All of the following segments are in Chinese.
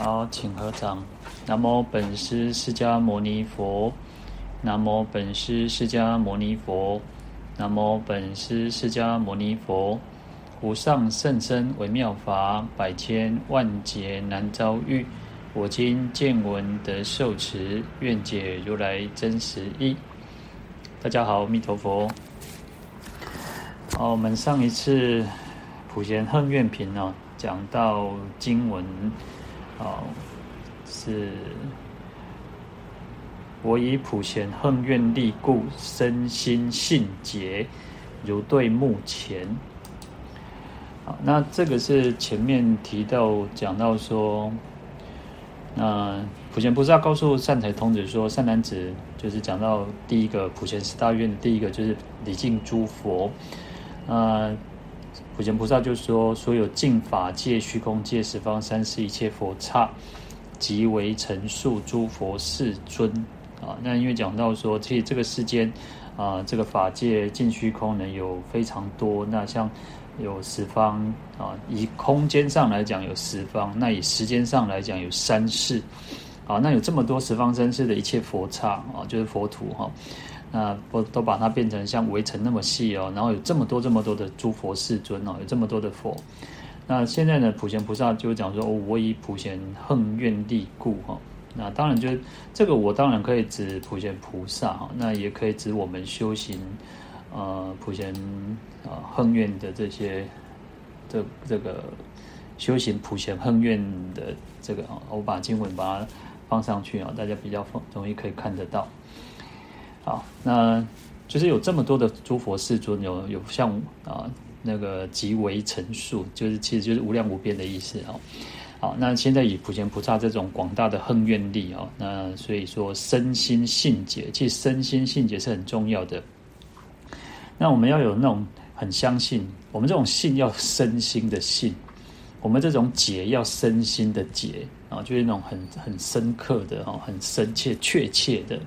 好，请合掌。南无本师释迦牟尼佛。南无本师释迦牟尼佛。南无本师释迦牟尼佛。无上甚深微妙法，百千万劫难遭遇。我今见闻得受持，愿解如来真实义。大家好，阿弥陀佛。好，我们上一次普贤恨愿品哦，讲到经文。好，是我以普贤行愿力故，身心信解，如对目前。好，那这个是前面提到讲到说，那普贤菩萨告诉善财童子说，善男子就是讲到第一个普贤十大愿的第一个就是礼敬诸佛，呃。普贤菩萨就说：“所有净法界、虚空界、十方三世一切佛刹，即为陈述诸佛世尊。”啊，那因为讲到说，其实这个世间啊，这个法界尽虚空呢有非常多。那像有十方啊，以空间上来讲有十方，那以时间上来讲有三世。啊，那有这么多十方三世的一切佛刹啊，就是佛土哈。那都都把它变成像围城那么细哦，然后有这么多这么多的诸佛世尊哦，有这么多的佛。那现在呢，普贤菩萨就讲说，哦，我以普贤行愿力故哈。那当然就这个，我当然可以指普贤菩萨哈，那也可以指我们修行呃普贤啊行愿的这些这这个修行普贤行愿的这个啊，我把经文把它放上去啊，大家比较容易可以看得到。好，那就是有这么多的诸佛世尊，有有像啊那个即为陈述，就是其实就是无量无边的意思啊。好，那现在以普贤菩萨这种广大的行愿力啊，那所以说身心信解，其实身心信解是很重要的。那我们要有那种很相信，我们这种信要身心的信，我们这种解要身心的解。啊，就是那种很很深刻的哈，很深切、确切的，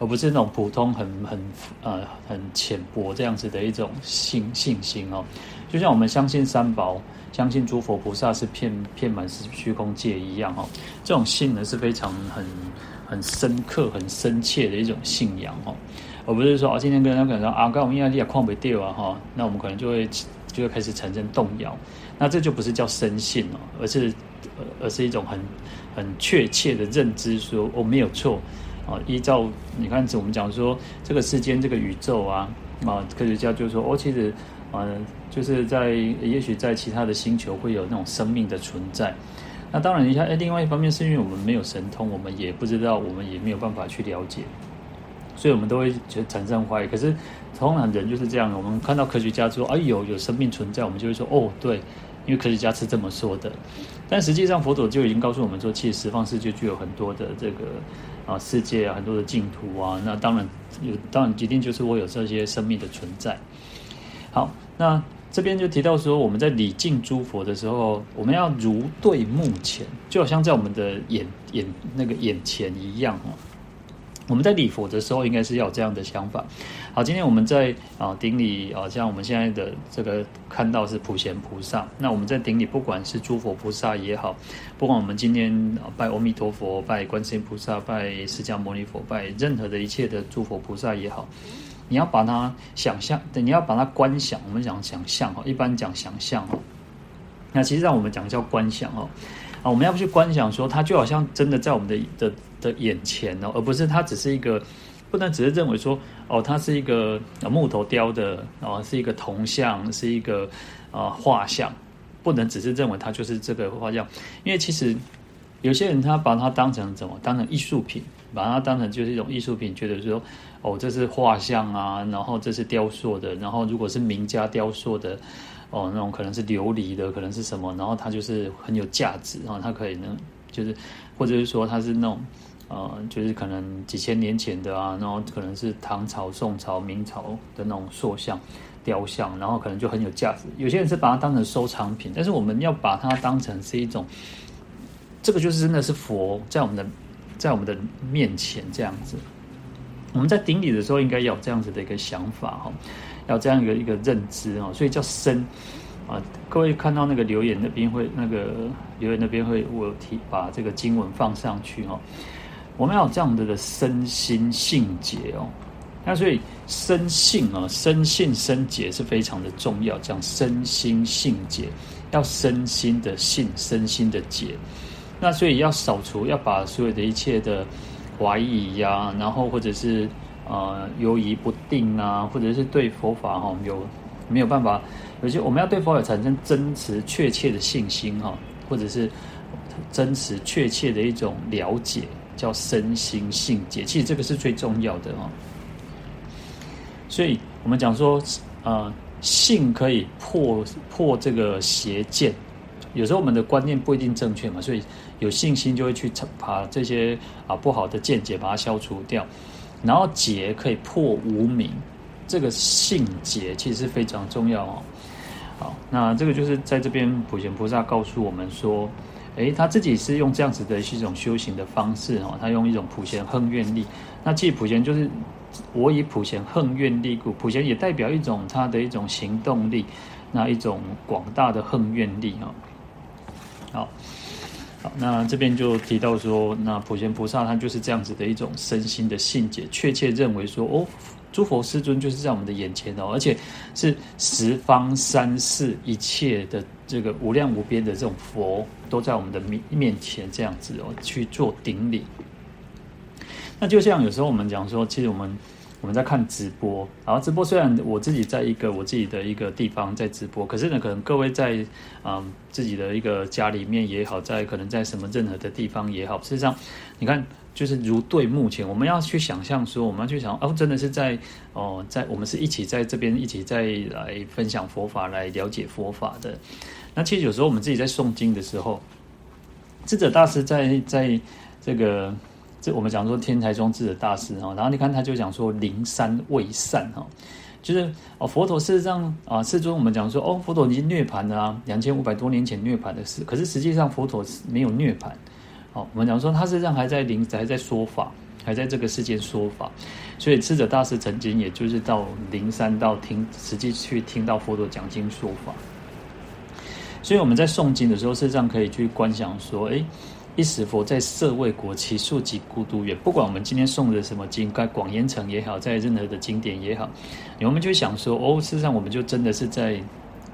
而不是那种普通很很呃很浅薄这样子的一种信信心哦。就像我们相信三宝、相信诸佛菩萨是遍遍满是虚空界一样哦，这种信呢是非常很很深刻、很深切的一种信仰哦，而不是说啊，今天跟人家讲说啊，刚我们压力也矿不掉啊哈，那我们可能就会就会开始产生动摇，那这就不是叫深信哦，而是。而是一种很很确切的认知说，说哦没有错啊。依照你看，我们讲说这个世间这个宇宙啊啊，科学家就说哦，其实啊，就是在也许在其他的星球会有那种生命的存在。那当然，你看，哎，另外一方面是因为我们没有神通，我们也不知道，我们也没有办法去了解，所以我们都会觉得产生怀疑。可是通常人就是这样，我们看到科学家说哎有有生命存在，我们就会说哦对。因为科学家是这么说的，但实际上佛陀就已经告诉我们说，其实十方世界具有很多的这个啊世界啊，很多的净土啊。那当然有，当然一定就是我有这些生命的存在。好，那这边就提到说，我们在礼敬诸佛的时候，我们要如对目前，就好像在我们的眼眼那个眼前一样哦。我们在礼佛的时候，应该是要有这样的想法。好，今天我们在啊顶礼啊，像我们现在的这个看到是普贤菩萨。那我们在顶礼，不管是诸佛菩萨也好，不管我们今天拜阿弥陀佛、拜观世音菩萨、拜释迦牟尼佛、拜任何的一切的诸佛菩萨也好，你要把它想象，你要把它观想。我们讲想象哈，一般讲想象哈。那其实让我们讲叫观想哦。啊，我们要不去观想说，它就好像真的在我们的的的眼前哦，而不是它只是一个，不能只是认为说，哦，它是一个木头雕的，哦，是一个铜像，是一个啊画像，不能只是认为它就是这个画像，因为其实有些人他把它当成怎么，当成艺术品，把它当成就是一种艺术品，觉得说，哦，这是画像啊，然后这是雕塑的，然后如果是名家雕塑的。哦，那种可能是琉璃的，可能是什么，然后它就是很有价值，然后它可以呢，就是或者是说它是那种，呃，就是可能几千年前的啊，然后可能是唐朝、宋朝、明朝的那种塑像、雕像，然后可能就很有价值。有些人是把它当成收藏品，但是我们要把它当成是一种，这个就是真的是佛在我们的在我们的面前这样子。我们在顶礼的时候，应该有这样子的一个想法哈。要这样一个一个认知啊，所以叫身啊，各位看到那个留言那边会那个留言那边会我提把这个经文放上去哦。我们要这样子的身心性节哦。那所以身性啊，身性身节是非常的重要。讲身心性节，要身心的性，身心的节。那所以要扫除，要把所有的一切的怀疑呀、然后或者是呃犹疑不定啊，或者是对佛法哈有没有办法，有些我们要对佛法产生真实确切的信心哈，或者是真实确切的一种了解，叫身心性解。其实这个是最重要的哈。所以我们讲说，呃，性可以破破这个邪见。有时候我们的观念不一定正确嘛，所以有信心就会去把这些啊不好的见解把它消除掉。然后节可以破无明，这个性节其实是非常重要哦。好，那这个就是在这边普贤菩萨告诉我们说，诶，他自己是用这样子的一种修行的方式哦，他用一种普贤横愿力。那其实普贤就是。我以普贤横愿力故，普贤也代表一种他的一种行动力，那一种广大的横愿力哦。好，好，那这边就提到说，那普贤菩萨他就是这样子的一种身心的信解，确切认为说，哦，诸佛世尊就是在我们的眼前哦，而且是十方三世一切的这个无量无边的这种佛都在我们的面面前这样子哦去做顶礼。那就像有时候我们讲说，其实我们我们在看直播，然后直播虽然我自己在一个我自己的一个地方在直播，可是呢，可能各位在嗯自己的一个家里面也好，在可能在什么任何的地方也好，事实上，你看就是如对目前，我们要去想象说，我们要去想哦，真的是在哦，在我们是一起在这边一起在来分享佛法，来了解佛法的。那其实有时候我们自己在诵经的时候，智者大师在在这个。这我们讲说天台宗智者大师哈，然后你看他就讲说灵山未散哈，就是哦佛陀事实上啊世尊我们讲说哦佛陀已经涅槃了啊，两千五百多年前涅槃的事，可是实际上佛陀没有涅槃，哦我们讲说他实际上还在灵还在说法，还在这个世间说法，所以智者大师曾经也就是到灵山到听实际去听到佛陀讲经说法，所以我们在诵经的时候，事实上可以去观想说哎。一时佛在舍卫国，其数极孤独远。不管我们今天诵的什么经，在广严城也好，在任何的经典也好，我们就想说，哦，事实上我们就真的是在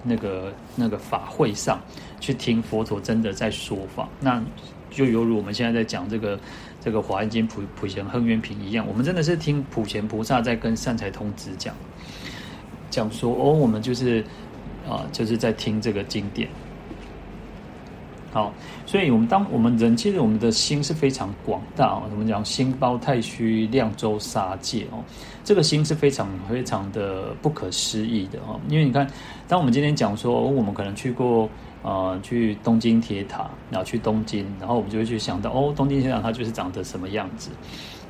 那个那个法会上去听佛陀真的在说法，那就犹如我们现在在讲这个这个华严经普普贤横愿品一样，我们真的是听普贤菩萨在跟善财童子讲讲说，哦，我们就是啊，就是在听这个经典。好，所以，我们当我们人，其实我们的心是非常广大哦。我们讲心包太虚，量周沙界哦，这个心是非常非常的不可思议的哦。因为你看，当我们今天讲说，我们可能去过呃，去东京铁塔，然后去东京，然后我们就会去想到，哦，东京铁塔它就是长得什么样子。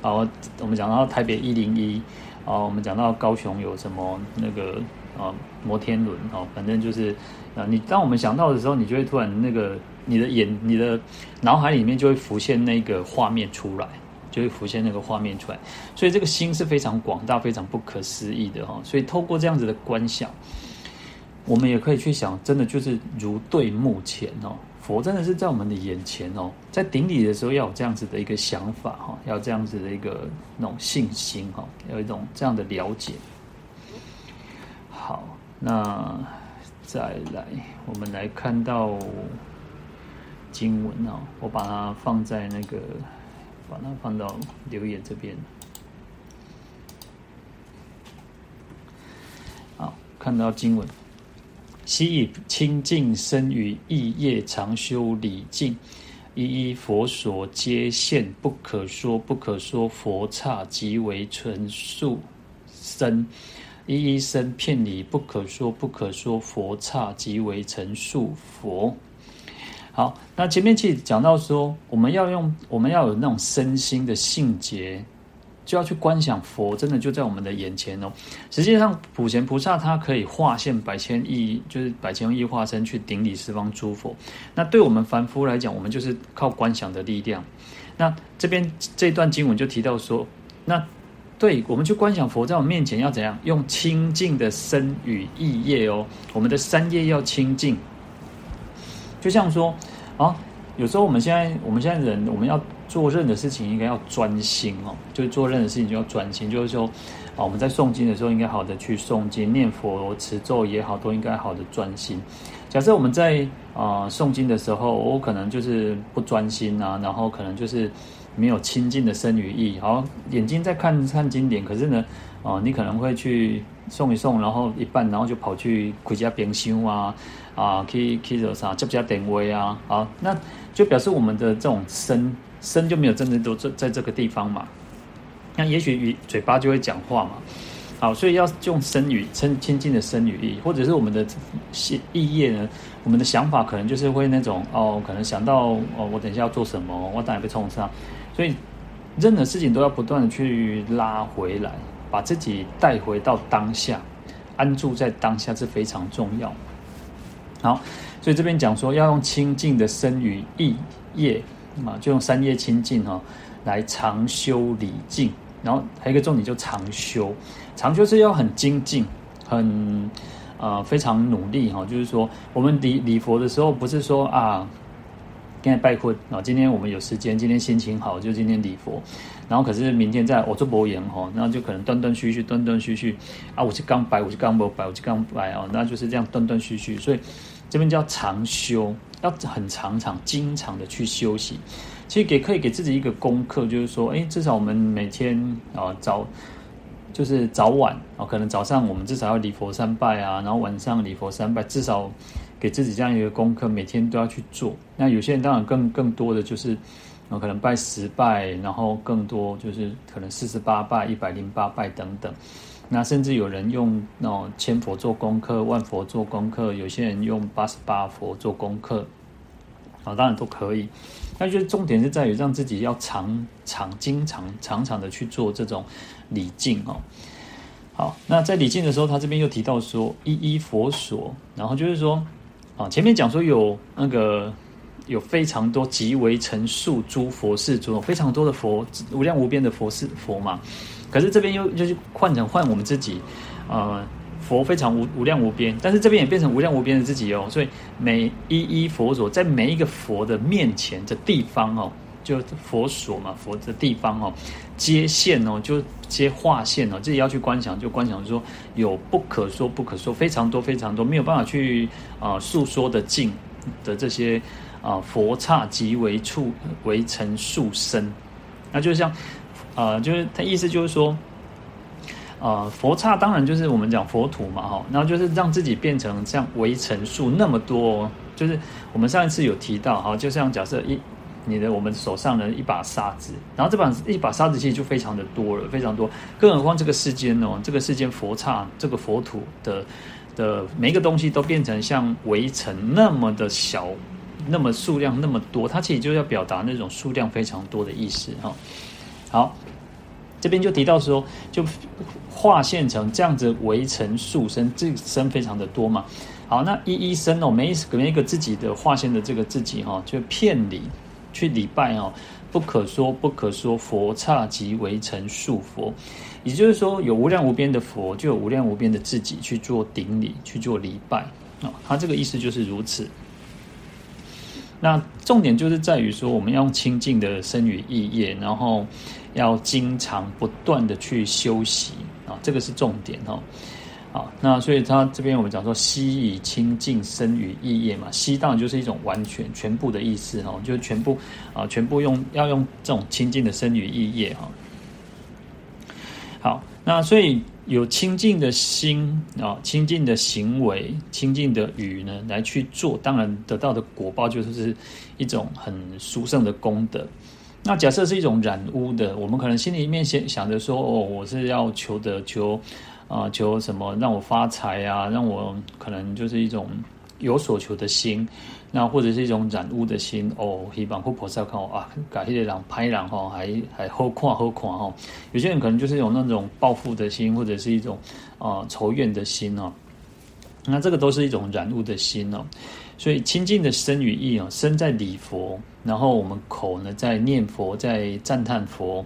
好，我们讲到台北一零一，啊，我们讲到高雄有什么那个啊摩天轮哦，反正就是啊，你当我们想到的时候，你就会突然那个。你的眼、你的脑海里面就会浮现那个画面出来，就会浮现那个画面出来。所以这个心是非常广大、非常不可思议的哈。所以透过这样子的观想，我们也可以去想，真的就是如对目前哦，佛真的是在我们的眼前哦。在顶礼的时候要有这样子的一个想法哈，要这样子的一个那种信心哈，要有一种这样的了解。好，那再来，我们来看到。经文哦，我把它放在那个，把它放到留言这边。好，看到经文，昔以清净身语意业常修礼敬，一一佛所皆现，不可说不可说佛刹即为纯数身，一一身遍礼不可说不可说佛刹即为成数佛。好，那前面其实讲到说，我们要用，我们要有那种身心的性节，就要去观想佛，真的就在我们的眼前哦。实际上，普贤菩萨他可以化现百千亿，就是百千亿化身去顶礼十方诸佛。那对我们凡夫来讲，我们就是靠观想的力量。那这边这段经文就提到说，那对，我们去观想佛在我们面前要怎样？用清净的身语意业哦，我们的三业要清净。就像说啊，有时候我们现在我们现在人，我们要做任何事情，应该要专心哦。就是做任何事情就要专心，就是说啊，我们在诵经的时候，应该好的去诵经、念佛、持咒也好，都应该好的专心。假设我们在啊、呃、诵经的时候，我可能就是不专心啊，然后可能就是没有清净的身语意，好，眼睛在看看经典，可是呢，啊、你可能会去诵一诵，然后一半，然后就跑去回家边修啊。啊，可以可以做啥？接不接点位啊？好，那就表示我们的这种身身就没有真正都在在这个地方嘛。那也许语嘴巴就会讲话嘛。好，所以要用身语称亲近的身语意，或者是我们的意业呢？我们的想法可能就是会那种哦，可能想到哦，我等一下要做什么，我当然被冲上。所以任何事情都要不断的去拉回来，把自己带回到当下，安住在当下是非常重要。好，所以这边讲说要用清净的身语意业啊，就用三业清净哈，来常修礼敬。然后还有一个重点就常修，常修是要很精进，很呃非常努力哈。就是说我们礼礼佛的时候，不是说啊，今天拜佛啊，今天我们有时间，今天心情好，就今天礼佛。然后可是明天在我做博言哈，那就可能断断续续，断断续续啊，我是刚拜，我是刚不拜，我是刚拜啊，那就是这样断断续续，所以。这边叫长修，要很常常、经常的去休息。其实给可以给自己一个功课，就是说，哎，至少我们每天啊早就是早晚啊，可能早上我们至少要礼佛三拜啊，然后晚上礼佛三拜，至少给自己这样一个功课，每天都要去做。那有些人当然更更多的就是，可能拜十拜，然后更多就是可能四十八拜、一百零八拜等等。那甚至有人用那种千佛做功课，万佛做功课，有些人用八十八佛做功课，啊，当然都可以。那就是重点是在于让自己要常常、经常、常常的去做这种礼敬哦。好，那在礼敬的时候，他这边又提到说，一一佛所，然后就是说，啊，前面讲说有那个有非常多极为成数诸佛世尊，非常多的佛，无量无边的佛是佛嘛。可是这边又就是换成换我们自己，呃，佛非常无无量无边，但是这边也变成无量无边的自己哦。所以每一一佛所在每一个佛的面前的地方哦，就佛所嘛，佛的地方哦，接线哦，就接化现哦，自己要去观想，就观想说有不可说不可说非常多非常多没有办法去啊、诉说的尽的这些啊、佛刹即为处为成数身，那就像。啊、就是他意思就是说，呃，佛刹当然就是我们讲佛土嘛，哈，然后就是让自己变成像为尘数那么多，就是我们上一次有提到，哈，就像假设一你的我们手上的一把沙子，然后这把一把沙子其实就非常的多了，非常多，更何况这个世间哦，这个世间佛刹这个佛土的的每一个东西都变成像围城那么的小，那么数量那么多，它其实就要表达那种数量非常多的意思，哈。好，这边就提到说，就化现成这样子围城数身，这个身非常的多嘛。好，那一一身哦，每一每一个自己的化现的这个自己哈、哦，就遍礼去礼拜哦，不可说不可说佛刹即为成数佛，也就是说有无量无边的佛，就有无量无边的自己去做顶礼去做礼拜、哦。他这个意思就是如此。那重点就是在于说，我们要用清净的身语意业，然后要经常不断的去修习啊，这个是重点哦。好，那所以他这边我们讲说，悉以清净身语意业嘛，悉当然就是一种完全全部的意思哈，就全部啊，全部用要用这种清净的身语意业哈。好，那所以。有清净的心啊，清净的行为，清净的语呢，来去做，当然得到的果报就是一种很殊胜的功德。那假设是一种染污的，我们可能心里面先想着说，哦，我是要求得求啊、呃，求什么让我发财啊，让我可能就是一种有所求的心。那或者是一种染污的心哦，希望护菩萨看我啊，改一些人拍人哈，还还好看好看哈。有些人可能就是有那种报复的心，或者是一种啊、呃、仇怨的心哦。那这个都是一种染污的心哦。所以清净的身语意哦，身在礼佛，然后我们口呢在念佛，在赞叹佛，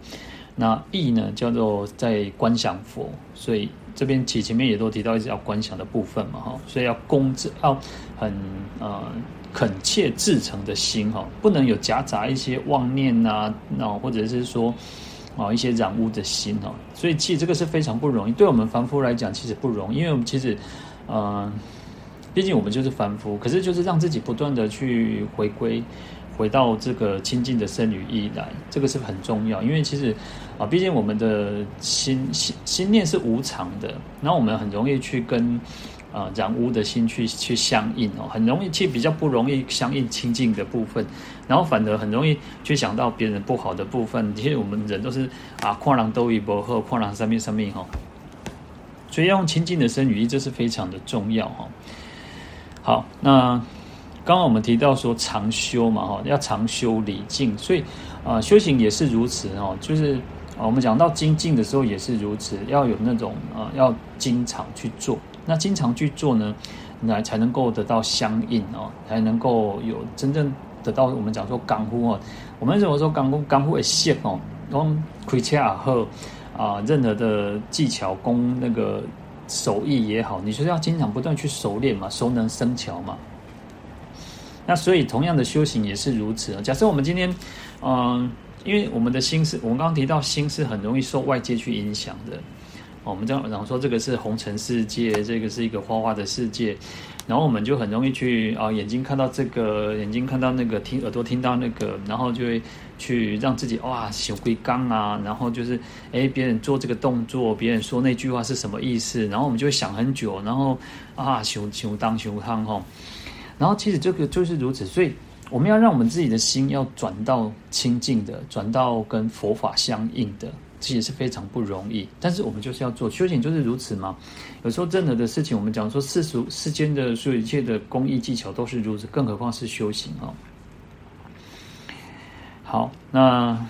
那意呢叫做在观想佛，所以这边其前面也都提到一直要观想的部分嘛哈，所以要恭至要很呃恳切至诚的心哈，不能有夹杂一些妄念呐，那或者是说啊一些染污的心哈，所以其实这个是非常不容易，对我们凡夫来讲其实不容易，因为我们其实呃。毕竟我们就是凡夫，可是就是让自己不断的去回归，回到这个清净的身语意来，这个是很重要。因为其实啊，毕竟我们的心心心念是无常的，然后我们很容易去跟啊染污的心去去相应哦，很容易去比较不容易相应清净的部分，然后反而很容易去想到别人不好的部分。其实我们人都是啊，看人都一波后，看人上面上面哈，所以要用清净的身语意，这是非常的重要哈。好，那刚刚我们提到说常修嘛，哈，要常修礼敬，所以啊、修行也是如此哦，就是我们讲到精进的时候也是如此，要有那种啊、要经常去做，那经常去做呢，来才能够得到相应哦，才能够有真正得到我们讲说功夫哦，我们怎么说功夫功夫会谢哦，讲开车也好啊，任何的技巧功那个。手艺也好，你说要经常不断去熟练嘛，熟能生巧嘛。那所以同样的修行也是如此啊。假设我们今天，嗯、因为我们的心是，我们刚刚提到心是很容易受外界去影响的。我们这样讲说，这个是红尘世界，这个是一个花花的世界。然后我们就很容易去啊，眼睛看到这个，眼睛看到那个，听耳朵听到那个，然后就会去让自己哇，想归刚啊，然后就是哎，别人做这个动作，别人说那句话是什么意思？然后我们就会想很久，然后啊，熊熊当熊当吼，然后其实这个就是如此，所以我们要让我们自己的心要转到清净的，转到跟佛法相应的。这也是非常不容易，但是我们就是要做修行，就是如此嘛。有时候任何的事情，我们讲说世俗世间的所有一切的工艺技巧都是如此，更何况是修行哦。好，那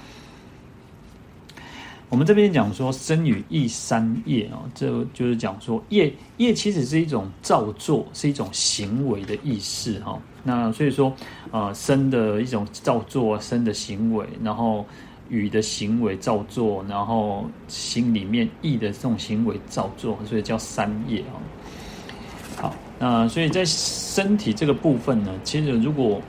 我们这边讲说生与意三业啊，这就是讲说业业其实是一种造作，是一种行为的意识哈。那所以说啊，生的一种造作，生的行为，然后。语的行为造作，然后心里面意的这种行为造作，所以叫三业啊。好，那所以在身体这个部分呢，其实如果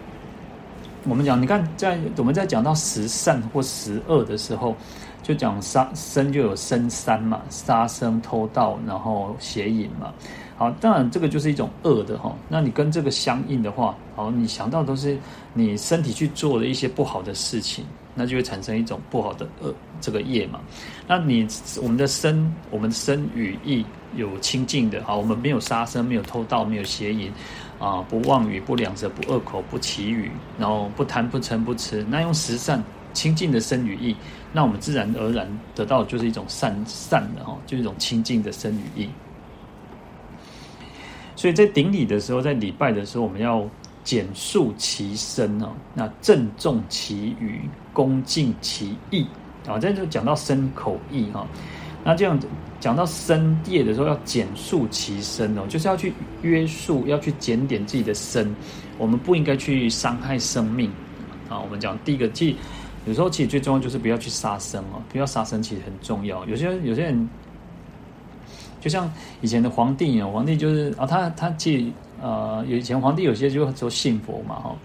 我们讲，你看在我们在讲到十善或十恶的时候，就讲杀生就有生三嘛，杀生、偷盗，然后邪淫嘛。好，当然这个就是一种恶的哈。那你跟这个相应的话，好，你想到都是你身体去做的一些不好的事情。那就会产生一种不好的恶这个业嘛。那你我们的身，我们的身语意有清净的好，我们没有杀生，没有偷盗，没有邪淫啊，不妄语，不两舌，不恶口，不綺语，然后不贪，不嗔，不痴。那用十善清净的身语意，那我们自然而然得到的就是一种善善的哈，就是一种清净的身语意。所以在顶礼的时候，在礼拜的时候，我们要。简述其身哦，那郑重其语，恭敬其意啊，这就讲到身口意哈。那这样讲到身业的时候，要简述其身哦，就是要去约束，要去检点自己的身。我们不应该去伤害生命啊。我们讲第一个，其实有时候其实最重要就是不要去杀生哦，不要杀生其实很重要。有些有些人，就像以前的皇帝哦，皇帝就是啊，他他其实。呃，有以前皇帝有些就说信佛嘛，哈，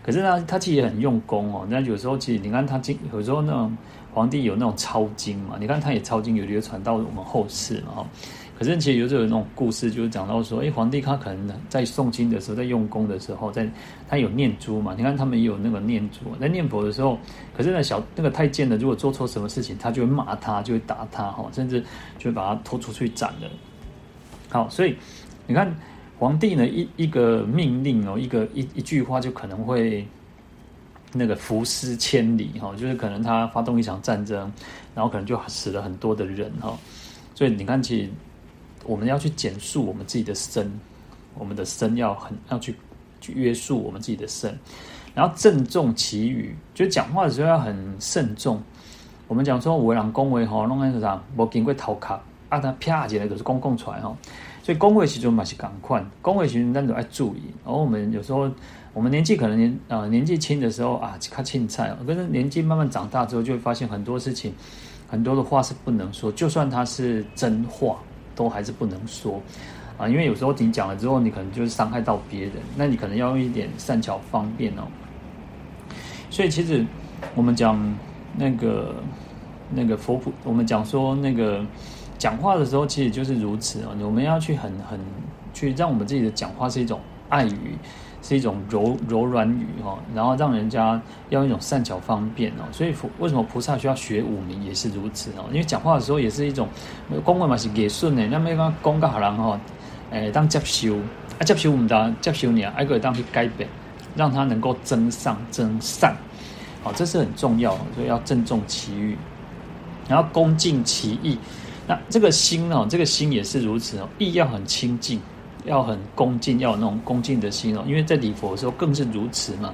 可是呢，他其实也很用功哦。那有时候其实你看他经，有时候那种皇帝有那种抄经嘛，你看他也抄经，有流传到我们后世嘛，哈。可是其实有时候有那种故事，就是讲到说，哎，皇帝他可能在诵经的时候，在用功的时候，在他有念珠嘛，你看他们也有那个念珠，在念佛的时候，可是那小那个太监呢，如果做错什么事情，他就会骂他，就会打他，哈，甚至就会把他拖出去斩了。好，所以你看。皇帝呢，一一个命令哦，一个一一句话就可能会那个浮尸千里哈，就是可能他发动一场战争，然后可能就死了很多的人哈。所以你看，其实我们要去简述我们自己的身，我们的身要很要去去约束我们自己的身，然后郑重其语，就讲话的时候要很慎重。我们讲说，为人恭维哈，弄个啥，无经过头壳，啊，他啪起来就是公共出来哈。所以恭维其中嘛是赶快，恭维其实咱都要注意。然后我们有时候，我们年纪可能年啊、呃、年纪轻的时候啊，看青菜，可是年纪慢慢长大之后，就会发现很多事情很多的话是不能说，就算它是真话，都还是不能说啊，因为有时候你讲了之后，你可能就是伤害到别人，那你可能要用一点善巧方便哦。所以其实我们讲那个那个佛普，我们讲说那个讲话的时候，其实就是如此啊，我们要去很很去让我们自己的讲话是一种爱语。是一种柔柔软语哈，然后让人家要用一种善巧方便哦，所以为什么菩萨需要学五明也是如此哦？因为讲话的时候也是一种讲话嘛是给顺的，那么讲讲个好人哈，诶当接受啊接受唔当接受你啊，还可以当去改变，让他能够增上增善，好，这是很重要，所以要郑重其语，然后恭敬其意，那这个心哦，这个心也是如此哦，意要很清净。要很恭敬，要有那种恭敬的心哦，因为在礼佛的时候更是如此嘛。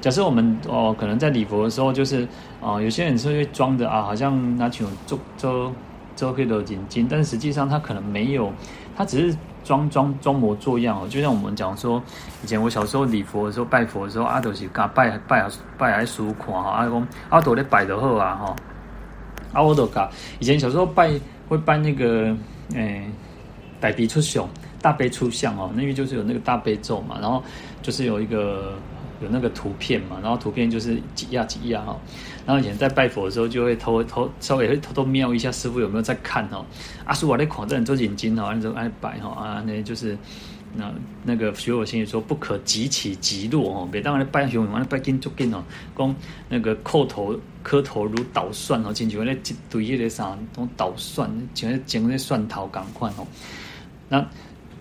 假设我们哦，可能在礼佛的时候，就是啊、哦，有些人是会装的啊，好像拿起做做做可以的眼睛，但实际上他可能没有，他只是装装装模作样哦。就像我们讲说，以前我小时候礼佛的时候，拜佛的时候，阿斗是噶拜拜拜来书看哈，阿公阿斗咧拜的好啊哈，阿我都噶以前小时候拜会拜那个诶，大悲出相。大悲出相哦，那边就是有那个大悲咒嘛，然后就是有一个有那个图片嘛，然后图片就是挤压挤压哈，然后以前在拜佛的时候就会偷偷稍微会偷偷瞄一下师傅有没有在看哦，阿叔我在狂在做眼睛哦，那种爱摆哈啊，那就是那那个学我心里说不可急起急落哦，别当然拜熊完了拜金就金哦，讲那个叩头磕头如捣蒜哦，进去那一堆那个啥都捣蒜，像那捡那蒜头赶快哦，那。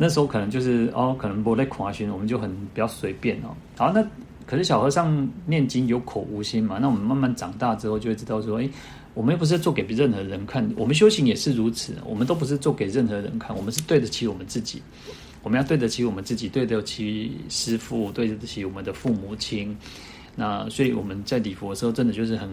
那时候可能就是哦，可能不在夸训，我们就很比较随便哦。好，那可是小和尚念经有口无心嘛？那我们慢慢长大之后就会知道说，诶，我们又不是做给任何人看，我们修行也是如此，我们都不是做给任何人看，我们是对得起我们自己，我们要对得起我们自己，对得起师父，对得起我们的父母亲。那所以我们在礼佛的时候，真的就是很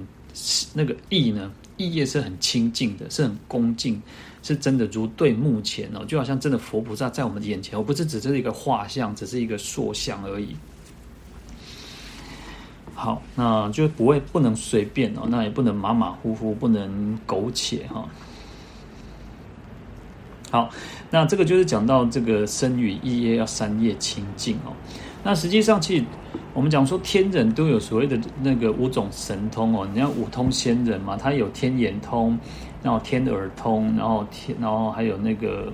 那个意呢，意业是很清净的，是很恭敬。是真的如对目前哦，就好像真的佛菩萨在我们眼前，而不是只是一个画像，只是一个塑像而已。好，那就不会不能随便哦，那也不能马马虎虎，不能苟且哈。好，那这个就是讲到这个身语意业要三业清净哦。那实际上，其实我们讲说天人都有所谓的那个五种神通哦，你看五通仙人嘛，他有天眼通。然后天耳通，然后天，然后还有那个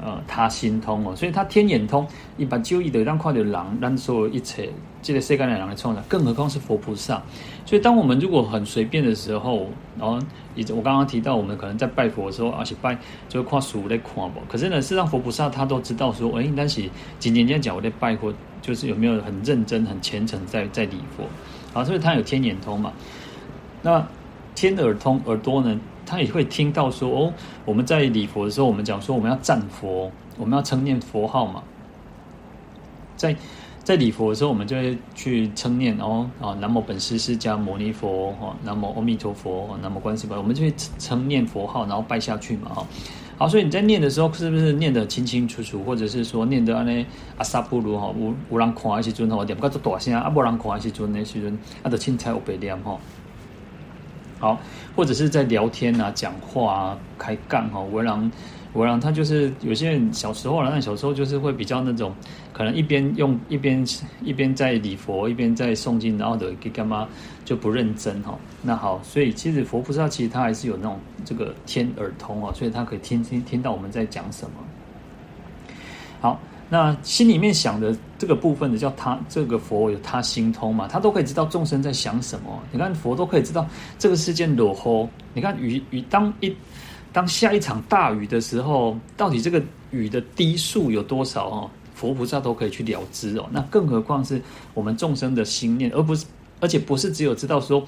呃他心通哦，所以他天眼通一般就一的让快的狼，让所有一切这个世间的人来创造，更何况是佛菩萨。所以当我们如果很随便的时候，然后以我刚刚提到，我们可能在拜佛的时候，而且拜就跨数来看不，可是呢，事实上佛菩萨他都知道说，哎，但是今天这样讲我在拜佛，就是有没有很认真、很虔诚在在礼佛啊？所以他有天眼通嘛？那天耳通耳朵呢？他也会听到说哦，我们在礼佛的时候，我们讲说我们要赞佛，我们要称念佛号嘛。在在礼佛的时候，我们就会去称念哦啊，南无本师释迦牟尼佛哈，南无阿弥陀佛，南无观世音，我们就会称念佛号，然后拜下去嘛哈。好，所以你在念的时候，是不是念得清清楚楚，或者是说念得安尼阿萨布鲁哈，无无人看的时阵吼，念个做大声，啊无人看的时阵的时阵，啊就凊彩有白念吼。好，或者是在聊天啊、讲话啊、开杠哈，我让我让他就是有些人小时候，那小时候就是会比较那种，可能一边用一边一边在礼佛，一边在诵经，然后的给干嘛就不认真哈。那好，所以其实佛菩萨其实他还是有那种这个天耳通啊，所以他可以听听听到我们在讲什么。好。那心里面想的这个部分的叫他，这个佛有他心通嘛？他都可以知道众生在想什么。你看佛都可以知道这个世界落后。你看雨雨当一当下一场大雨的时候，到底这个雨的滴数有多少哦？佛菩萨都可以去了知哦。那更何况是我们众生的心念，而不是而且不是只有知道说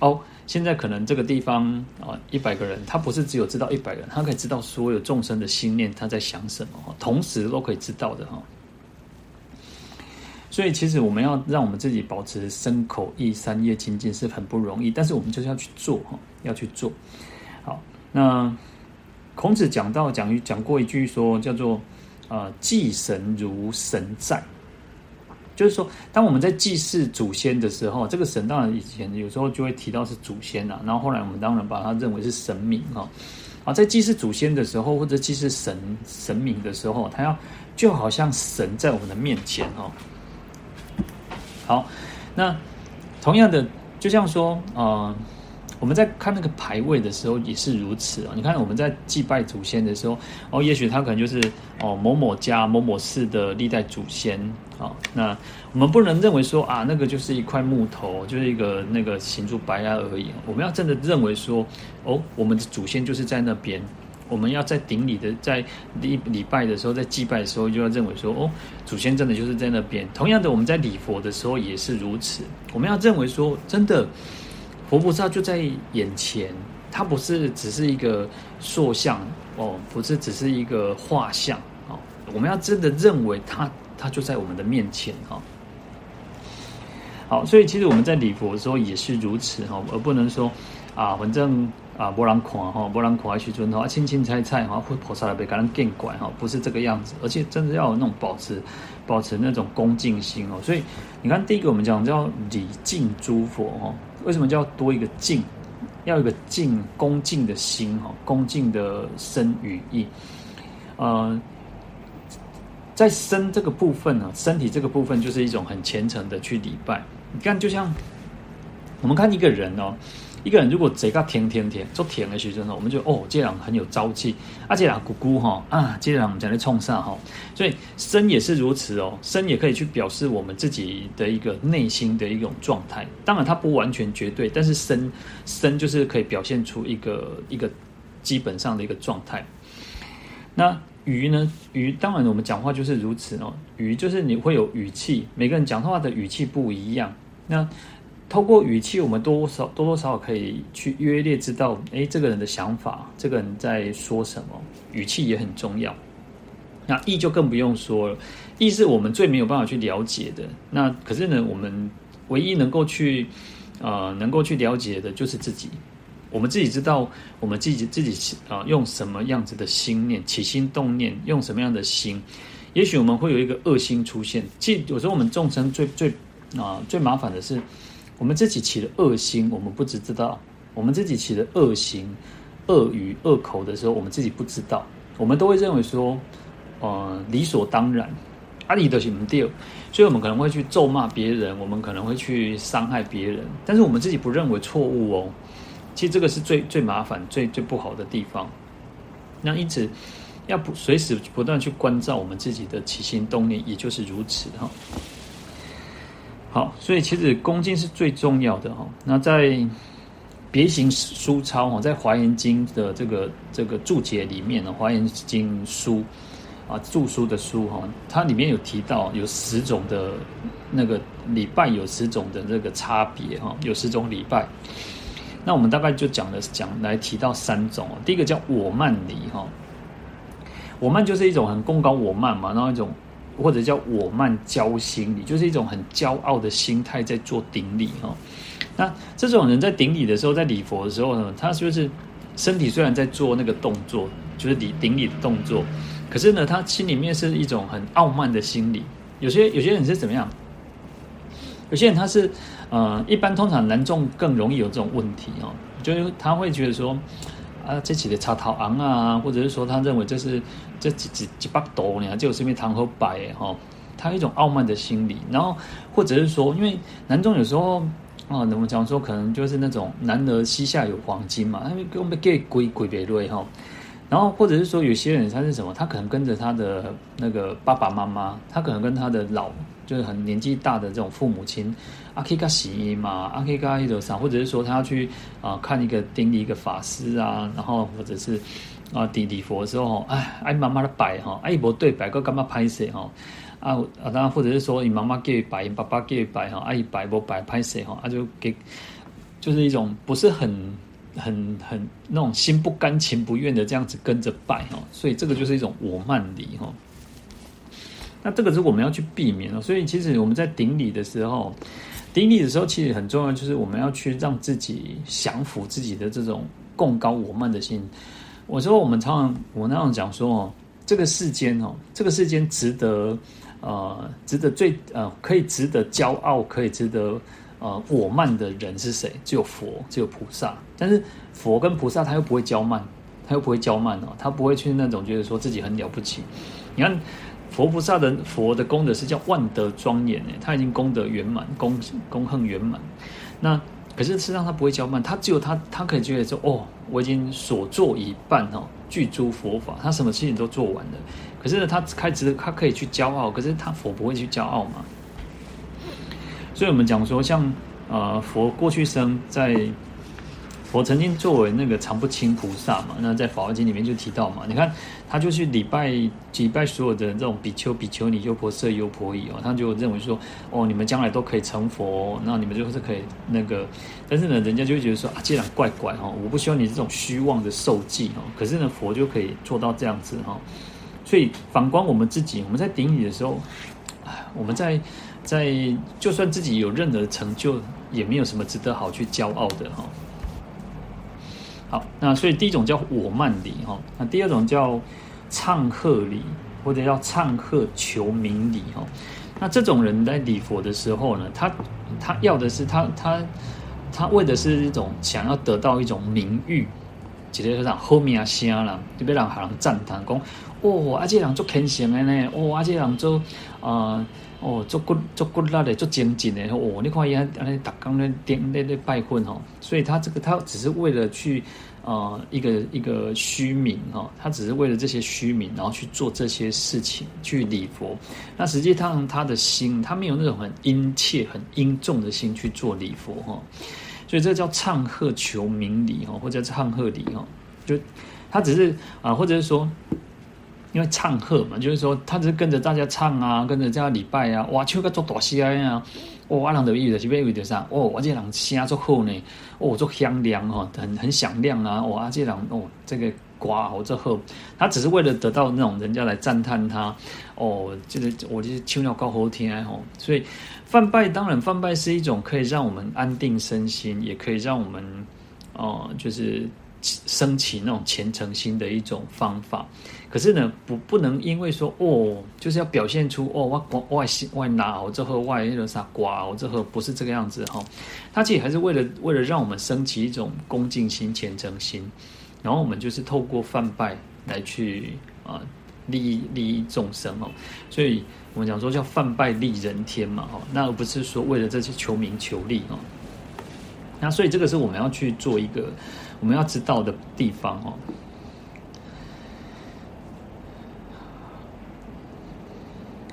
哦。现在可能这个地方啊，一百个人，他不是只有知道一百人，他可以知道所有众生的心念，他在想什么，同时都可以知道的哈。所以其实我们要让我们自己保持身口意三业清净是很不容易，但是我们就是要去做哈，要去做。好，那孔子讲到讲讲过一句说叫做啊，祭神如神在。就是说，当我们在祭祀祖先的时候，这个神当然以前有时候就会提到是祖先呐，然后后来我们当然把它认为是神明哈。啊，在祭祀祖先的时候，或者祭祀神神明的时候，他要就好像神在我们的面前哈。好，那同样的，就像说。呃我们在看那个牌位的时候也是如此啊！你看我们在祭拜祖先的时候，哦，也许他可能就是哦某某家某某氏的历代祖先啊。那我们不能认为说啊，那个就是一块木头，就是一个那个行住白鸭而已。我们要真的认为说，哦，我们的祖先就是在那边。我们要在顶礼的，在礼礼拜的时候，在祭拜的时候，就要认为说，哦，祖先真的就是在那边。同样的，我们在礼佛的时候也是如此。我们要认为说，真的。佛菩萨就在眼前，他不是只是一个塑像哦，不是只是一个画像哦。我们要真的认为他，它就在我们的面前哈。好，所以其实我们在礼佛的时候也是如此哈，而不能说啊，反正啊，没人看哈，没人看还去尊哈，清清菜菜哈，会菩萨来被别人见怪哈，不是这个样子，而且真的要有那种保持，保持那种恭敬心哦。所以你看，第一个我们讲叫礼敬诸佛哈。为什么叫多一个敬？要有一个敬恭敬的心哈，恭敬的身语意。呃，在身这个部分呢，身体这个部分就是一种很虔诚的去礼拜。你看，就像我们看一个人哦。一个人如果嘴巴甜甜甜，做甜的学生呢，我们就哦，这样很有朝气。啊，这样咕咕哈啊，这样讲来冲上哈。所以身也是如此哦，身也可以去表示我们自己的一个内心的一种状态。当然，它不完全绝对，但是身身就是可以表现出一个一个基本上的一个状态。那语呢？语当然我们讲话就是如此哦。语就是你会有语气，每个人讲话的语气不一样。那透过语气，我们多少多多少少可以去约略知道，诶，这个人的想法，这个人在说什么。语气也很重要。那意就更不用说了，意是我们最没有办法去了解的。那可是呢，我们唯一能够去，呃，能够去了解的就是自己。我们自己知道，我们自己自己啊、用什么样子的心念，起心动念，用什么样的心，也许我们会有一个恶心出现。其实有时候我们众生最最啊、最麻烦的是。我们自己起了恶心，我们不只知道；我们自己起了恶行、恶语、恶口的时候，我们自己不知道。我们都会认为说，呃，理所当然，阿里的是不对，所以我们可能会去咒骂别人，我们可能会去伤害别人，但是我们自己不认为错误哦。其实这个是最最麻烦、最最不好的地方。那因此，要不随时不断去关照我们自己的起心动念，也就是如此哈。好，所以其实恭敬是最重要的哈。那在别行书钞哈，在华严经的这个这个注解里面呢，华严经书啊，注书的书哈，它里面有提到有十种的那个礼拜，有十种的这个差别哈，有十种礼拜。那我们大概就讲了讲来提到三种哦，第一个叫我慢礼哈，我慢就是一种很功高我慢嘛，然后一种。或者叫我慢骄心理，就是一种很骄傲的心态在做顶礼哈。那这种人在顶礼的时候，在礼佛的时候呢，他就是身体虽然在做那个动作，就是礼顶礼的动作，可是呢，他心里面是一种很傲慢的心理。有些有些人是怎么样？有些人他是呃，一般通常男众更容易有这种问题哦，就是他会觉得说。啊，这几个插头昂啊，或者是说他认为这是这几几几百斗呢，就是因为堂和摆哈，他一种傲慢的心理，然后或者是说，因为男众有时候啊，怎么讲说，可能就是那种男儿膝下有黄金嘛，他们跟我们给鬼鬼别类哈，然后或者是说有些人他是什么，他可能跟着他的那个爸爸妈妈，他可能跟他的老就是很年纪大的这种父母亲。阿可以跟洗衣嘛，阿可以跟一种啥，或者是说他要去啊、看一个顶礼一个法师啊，然后或者是啊顶礼佛的时候，哎哎妈妈的摆哈，哎不对摆个干嘛拍摄哈，啊啊当然或者是说你妈妈给摆，爸爸给摆哈，阿姨摆不摆拍摄哈，他就给就是一种不是很很很那种心不甘情不愿的这样子跟着拜哈，所以这个就是一种我慢礼哈。那这个是我们要去避免的，所以其实我们在顶礼的时候。顶礼的时候，其实很重要，就是我们要去让自己降服自己的这种贡高我慢的心。我说，我们常常我那样讲说哦，这个世间哦，这个世间值得呃值得最呃可以值得骄傲，可以值得呃我慢的人是谁？只有佛，只有菩萨。但是佛跟菩萨他又不会骄慢，他又不会骄慢哦，他不会去那种觉得说自己很了不起。你看。佛菩萨的佛的功德是叫万德庄严诶，他已经功德圆满，功功行圆满。那可是事实上他不会骄慢，他只有他他可以觉得说哦，我已经所作已办哦，具诸佛法，他什么事情都做完了。可是呢，他开始他可以去骄傲，可是他佛不会去骄傲嘛。所以我们讲说，像呃佛过去生在。我曾经作为那个常不轻菩萨嘛，那在《法华经》里面就提到嘛，你看他就去礼拜礼拜所有的这种比丘、比丘尼、优婆塞、优婆夷哦，他就认为说，哦，你们将来都可以成佛，那你们就是可以那个，但是呢，人家就会觉得说啊，这样怪怪哈，我不希望你这种虚妄的受记哦，可是呢，佛就可以做到这样子哈，所以反观我们自己，我们在顶礼的时候，我们在在就算自己有任何成就，也没有什么值得好去骄傲的哈。好，那所以第一种叫我慢礼哈，那第二种叫唱和礼，或者叫唱和求名礼哈。那这种人在礼佛的时候呢，他他要的是他他他为的是一种想要得到一种名誉，直接说好名声啦，就被人喊人赞叹，讲哦，啊这人做虔诚的呢，哦，啊这人做啊。呃哦，做骨做骨力的，做精进的哦！你看伊安尼，逐工咧点咧咧拜佛吼，所以他这个他只是为了去呃一个一个虚名哈，他只是为了这些虚名，然后去做这些事情去礼佛。那实际上他的心，他没有那种很殷切、很殷重的心去做礼佛哈。所以这叫唱和求名礼哈，或者唱和礼哈，就他只是啊、呃，或者是说。因为唱和嘛，就是说他只是跟着大家唱啊，跟着大家礼拜啊，哇，唱个做大戏啊，哦，阿郎的意思是为的啥？哦，我这人声做好呢，哦，做响亮哈，很很响亮啊，哦，阿这人哦，这个瓜好做好，他只是为了得到那种人家来赞叹他，哦，这个我就是唱了高好听哦，所以梵拜当然梵拜是一种可以让我们安定身心，也可以让我们哦，就是。升起那种虔诚心的一种方法，可是呢，不不能因为说哦，就是要表现出哦，我我外外拿我这和外那个啥瓜，我这和不是这个样子哈。他其实还是为了为了让我们升起一种恭敬心、虔诚心，然后我们就是透过泛拜来去啊利益利益众生哦。所以我们讲说叫泛拜利人天嘛哈，那而不是说为了这些求名求利哦。那所以这个是我们要去做一个。我们要知道的地方哦。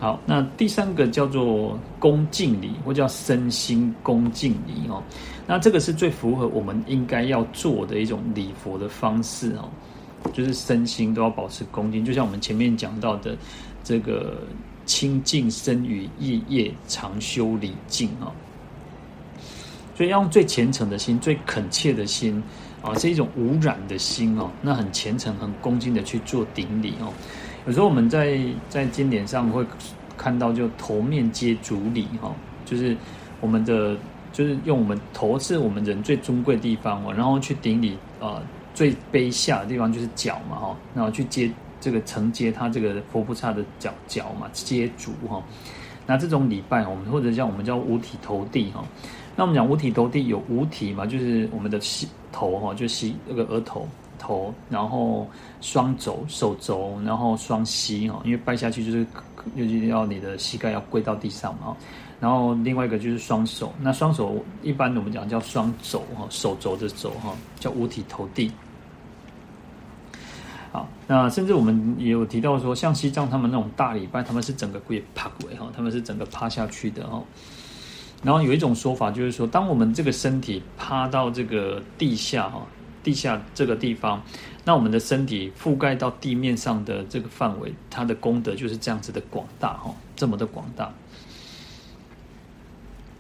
好，那第三个叫做恭敬礼，或叫身心恭敬礼哦。那这个是最符合我们应该要做的一种礼佛的方式哦，就是身心都要保持恭敬，就像我们前面讲到的这个清净身语意业常修礼敬哦。所以要用最虔诚的心、最恳切的心。啊，是一种无染的心哦，那很虔诚、很恭敬的去做顶礼哦。有时候我们在在经典上会看到，就头面接足礼哈，就是我们的就是用我们头是我们人最尊贵的地方哦，然后去顶礼啊，最卑下的地方就是脚嘛哈，然后去接这个承接他这个佛菩萨的脚脚嘛，接足哈。那这种礼拜，我们或者叫我们叫五体投地哈。那我们讲五体投地有五体嘛，就是我们的膝头哈，就膝那个额头头，然后双肘手肘，然后双膝哈，因为拜下去就是就是要你的膝盖要跪到地上嘛。然后另外一个就是双手，那双手一般我们讲叫双肘哈，手肘的肘哈，叫五体投地。好，那甚至我们也有提到说，像西藏他们那种大礼拜，他们是整个跪趴跪哈，他们是整个趴下去的哈。然后有一种说法就是说，当我们这个身体趴到这个地下哈，地下这个地方，那我们的身体覆盖到地面上的这个范围，它的功德就是这样子的广大哈，这么的广大。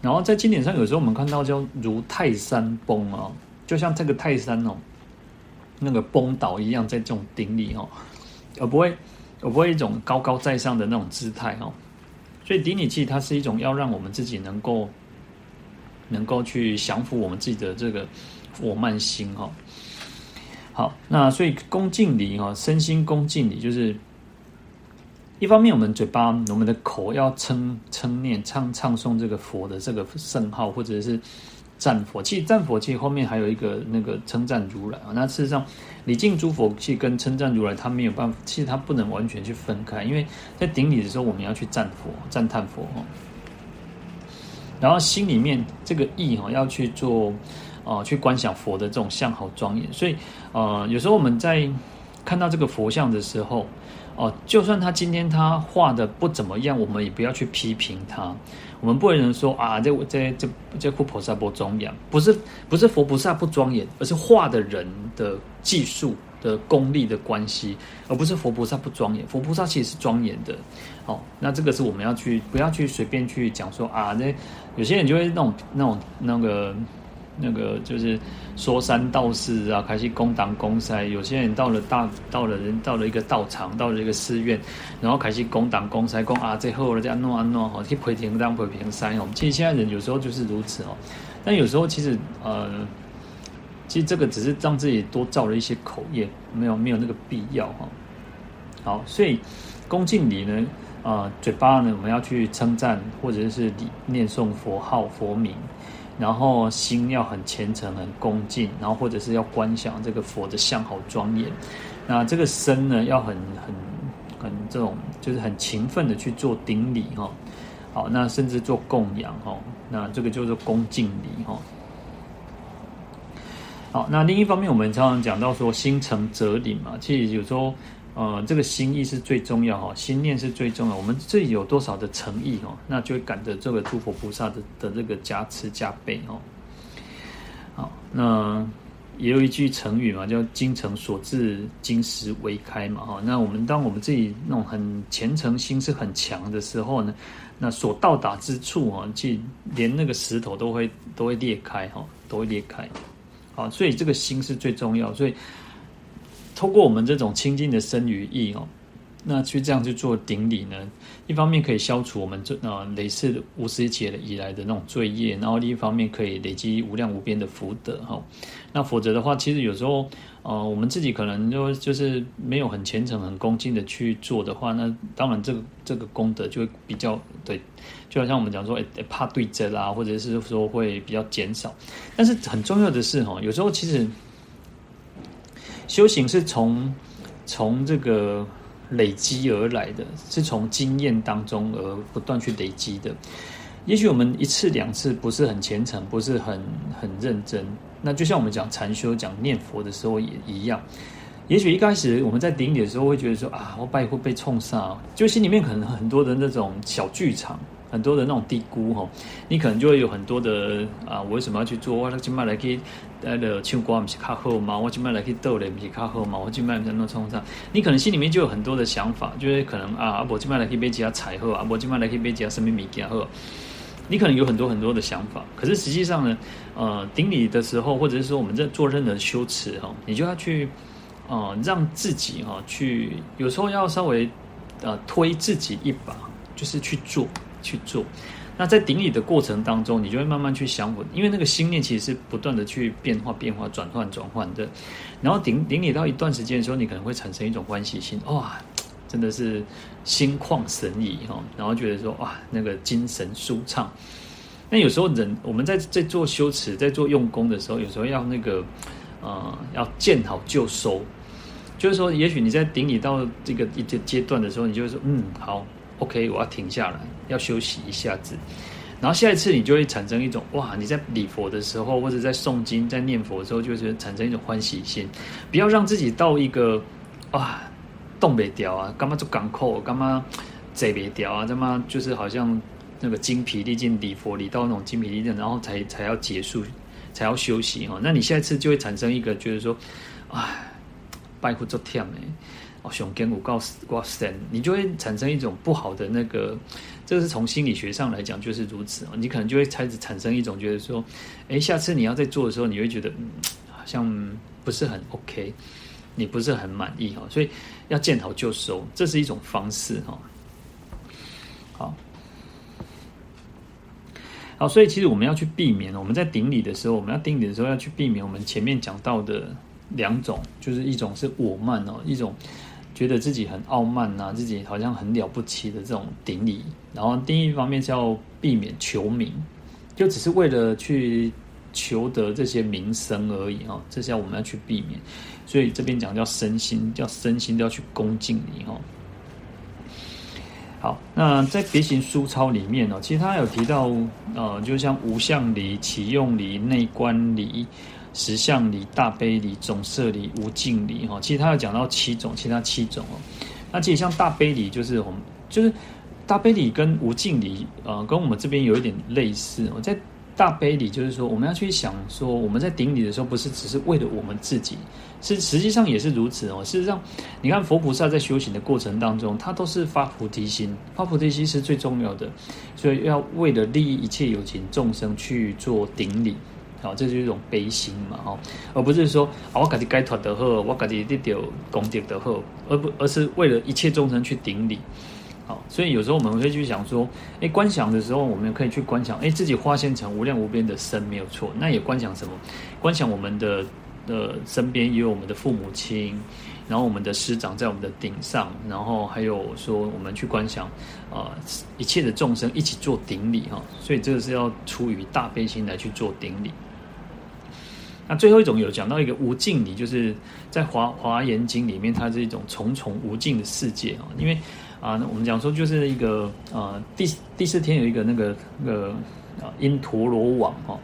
然后在经典上，有时候我们看到叫如泰山崩啊，就像这个泰山哦。那个崩倒一样，在这种顶礼哦，而不会，而不会一种高高在上的那种姿态哦。所以顶礼器它是一种要让我们自己能够，能够去降服我们自己的这个我慢心哈。好，那所以恭敬礼哈，身心恭敬礼就是一方面我们嘴巴、我们的口要称称念、唱唱诵这个佛的这个圣号，或者是赞佛。其实赞佛其实后面还有一个那个称赞如来啊。那事实上，礼敬诸佛其实跟称赞如来，它没有办法，其实它不能完全去分开，因为在顶礼的时候，我们要去赞佛、赞叹佛哈。然后心里面这个意哈要去做。哦、去观想佛的这种相好庄严，所以，呃，有时候我们在看到这个佛像的时候，哦、就算他今天他画的不怎么样，我们也不要去批评他。我们不能说啊，这这这这佛菩萨不庄严，不是不是佛菩萨不庄严，而是画的人的技术的功力的关系，而不是佛菩萨不庄严。佛菩萨其实是庄严的。哦，那这个是我们要去不要去随便去讲说啊，那有些人就会那种那种那个。那个就是说三道四啊，开始攻党攻塞。有些人到了大，到了人，到了一个道场，到了一个寺院，然后开始攻党攻塞，攻啊，最后了这样弄啊弄哈，去赔平当赔平山哦。其实现在人有时候就是如此哦，但有时候其实呃，其实这个只是让自己多造了一些口业，没有没有那个必要哈。好，所以恭敬礼呢，啊、呃，嘴巴呢我们要去称赞或者是念诵佛号佛名。然后心要很虔诚、很恭敬，然后或者是要观想这个佛的相好庄严。那这个身呢，要很很很这种，就是很勤奋的去做顶礼哈。好，那甚至做供养哈。那这个就是恭敬礼哈。好，那另一方面，我们常常讲到说心诚则灵嘛，其实有时候。呃，这个心意是最重要哈，心念是最重要。我们自己有多少的诚意哦，那就会感得这个诸佛菩萨的的这个加持加倍哦。好，那也有一句成语嘛，叫“精诚所至，金石为开”嘛哈。那我们当我们自己那种很虔诚心是很强的时候呢，那所到达之处啊，其实连那个石头都会都会裂开哈，都会裂开。好，所以这个心是最重要，所以。通过我们这种清净的身与意哦，那去这样去做顶礼呢，一方面可以消除我们这呃累世无始劫以来的那种罪业，然后另一方面可以累积无量无边的福德哈。那否则的话，其实有时候呃我们自己可能就就是没有很虔诚、很恭敬的去做的话，那当然这个这个功德就会比较对，就好像我们讲说诶怕对折啦，或者是说会比较减少。但是很重要的是哈，有时候其实。修行是从从这个累积而来的，是从经验当中而不断去累积的。也许我们一次两次不是很虔诚，不是很很认真，那就像我们讲禅修、讲念佛的时候也一样。也许一开始我们在顶礼的时候会觉得说啊，我拜会被冲上，就心里面可能很多的那种小剧场。很多的那种低估哈，你可能就会有很多的啊，我为什么要去做？我今麦来去呃的唱歌不是较好吗？我今麦来去斗咧不是较好吗？我今麦在那冲上，你可能心里面就有很多的想法，就是可能啊，我今麦来去买几下彩货啊，我今麦来去买几下什么物件好，你可能有很多很多的想法，可是实际上呢，呃，顶礼的时候，或者是说我们在做任何修持哈，你就要去呃让自己哈去，有时候要稍微呃推自己一把，就是去做。去做，那在顶礼的过程当中，你就会慢慢去想我，因为那个心念其实是不断的去变化、变化、转换、转换的。然后顶顶礼到一段时间的时候，你可能会产生一种欢喜心，哇，真的是心旷神怡哈。然后觉得说哇，那个精神舒畅。那有时候人我们在在做修持、在做用功的时候，有时候要那个呃，要见好就收，就是说，也许你在顶礼到这个一个阶段的时候，你就会说嗯，好。OK，我要停下来，要休息一下子，然后下一次你就会产生一种哇，你在礼佛的时候，或者在诵经、在念佛的时候，就是产生一种欢喜心。不要让自己到一个啊，动不掉啊，干嘛就港口，干嘛嘴不掉啊，干嘛就是好像那个精疲力尽礼佛礼到那种精疲力尽，然后才才要结束，才要休息哈。那你下一次就会产生一个觉得说，哎，拜佛做天哎。哦，熊根五告挂神，你就会产生一种不好的那个，这个是从心理学上来讲就是如此哦。你可能就会开始产生一种觉得说，哎，下次你要再做的时候，你会觉得嗯，好像不是很 OK，你不是很满意哈。所以要见好就收，这是一种方式哈。好，好，所以其实我们要去避免，我们在顶礼的时候，我们要顶礼的时候要去避免我们前面讲到的两种，就是一种是我慢哦，一种。觉得自己很傲慢呐、啊，自己好像很了不起的这种顶礼。然后第一方面是要避免求名，就只是为了去求得这些名声而已哈，这是我们要去避免。所以这边讲叫身心，叫身心都要去恭敬你哦。好，那在别行书抄里面哦，其实他有提到呃，就像无相礼、启用礼、内观礼、实相礼、大悲礼、总摄礼、无尽礼哈。其实他有讲到七种，其他七种哦。那其实像大悲礼，就是我们就是。大悲礼跟无尽礼，呃，跟我们这边有一点类似。我在大悲礼，就是说我们要去想说，我们在顶礼的时候，不是只是为了我们自己，是实际上也是如此哦。事实上，你看佛菩萨在修行的过程当中，他都是发菩提心，发菩提心是最重要的，所以要为了利益一切有情众生去做顶礼，好，这是一种悲心嘛，哈，而不是说啊，我自己该脱的好，我自己得到功德的好，而不而是为了一切众生去顶礼。所以有时候我们会去想说，哎，观想的时候，我们可以去观想，哎，自己化现成无量无边的身没有错。那也观想什么？观想我们的呃身边也有我们的父母亲，然后我们的师长在我们的顶上，然后还有说我们去观想啊、呃、一切的众生一起做顶礼哈。所以这个是要出于大悲心来去做顶礼。那最后一种有讲到一个无尽礼，就是在华华严经里面，它是一种重重无尽的世界啊，因为。啊，那我们讲说就是一个呃，第第四天有一个那个那个啊，因陀罗网哈，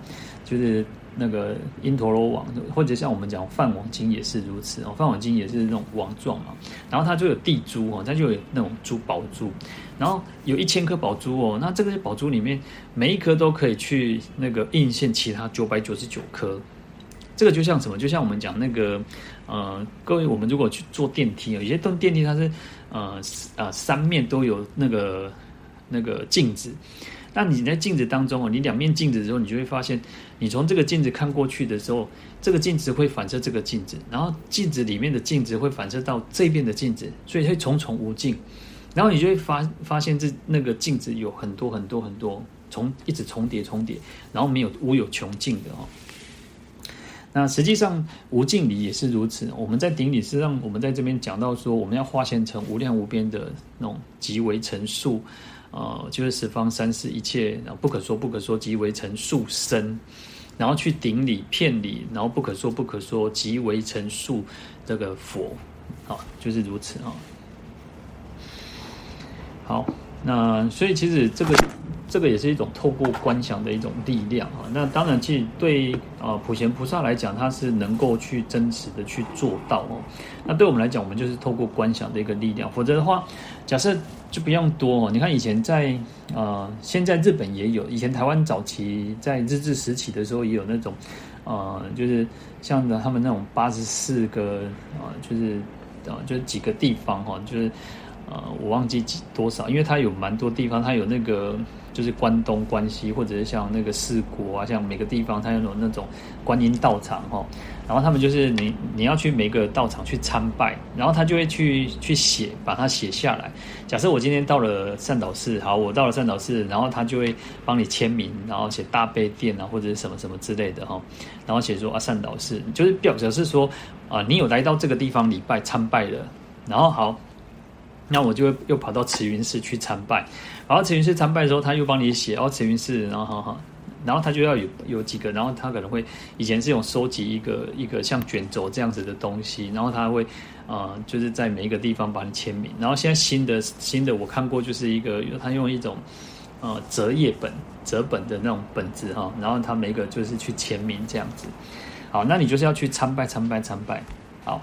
就是那个因陀罗网，或者像我们讲梵网经也是如此哦，梵网经也是那种网状嘛，然后它就有地珠哦，它就有那种珠宝珠，然后有一千颗宝珠哦，那这个宝珠里面每一颗都可以去那个应现其他九百九十九颗，这个就像什么？就像我们讲那个呃，各位我们如果去坐电梯，有些动电梯它是。呃呃，三面都有那个那个镜子，那你在镜子当中哦，你两面镜子的时候，你就会发现，你从这个镜子看过去的时候，这个镜子会反射这个镜子，然后镜子里面的镜子会反射到这边的镜子，所以会重重无尽，然后你就会发发现这那个镜子有很多很多很多重一直重叠重叠，然后没有无有穷尽的哦。那实际上无尽理也是如此。我们在顶礼，实际上我们在这边讲到说，我们要化现成无量无边的那种极为成数，呃，就是十方三世一切，然后不可说不可说极为成数身，然后去顶礼遍礼，然后不可说不可说极为成数这个佛，好，就是如此啊。好，那所以其实这个。这个也是一种透过观想的一种力量啊。那当然，其实对啊普贤菩萨来讲，他是能够去真实的去做到哦。那对我们来讲，我们就是透过观想的一个力量。否则的话，假设就不用多哦。你看以前在呃，现在日本也有，以前台湾早期在日治时期的时候也有那种呃，就是像他们那种八十四个啊，就是啊，就是几个地方哈，就是呃，我忘记几多少，因为它有蛮多地方，它有那个。就是关东、关西，或者是像那个四国啊，像每个地方，它有那种观音道场哈。然后他们就是你你要去每个道场去参拜，然后他就会去去写，把它写下来。假设我今天到了善导寺，好，我到了善导寺，然后他就会帮你签名，然后写大悲殿啊，或者是什么什么之类的哈。然后写说啊，善导寺就是表表示说啊，你有来到这个地方礼拜参拜了。然后好，那我就会又跑到慈云寺去参拜。然后慈云寺参拜的时候，他又帮你写哦，慈云寺，然后好好，然后他就要有有几个，然后他可能会以前是用收集一个一个像卷轴这样子的东西，然后他会呃，就是在每一个地方帮你签名。然后现在新的新的我看过，就是一个他用一种呃折页本折本的那种本子哈，然后他每个就是去签名这样子。好，那你就是要去参拜参拜参拜，好。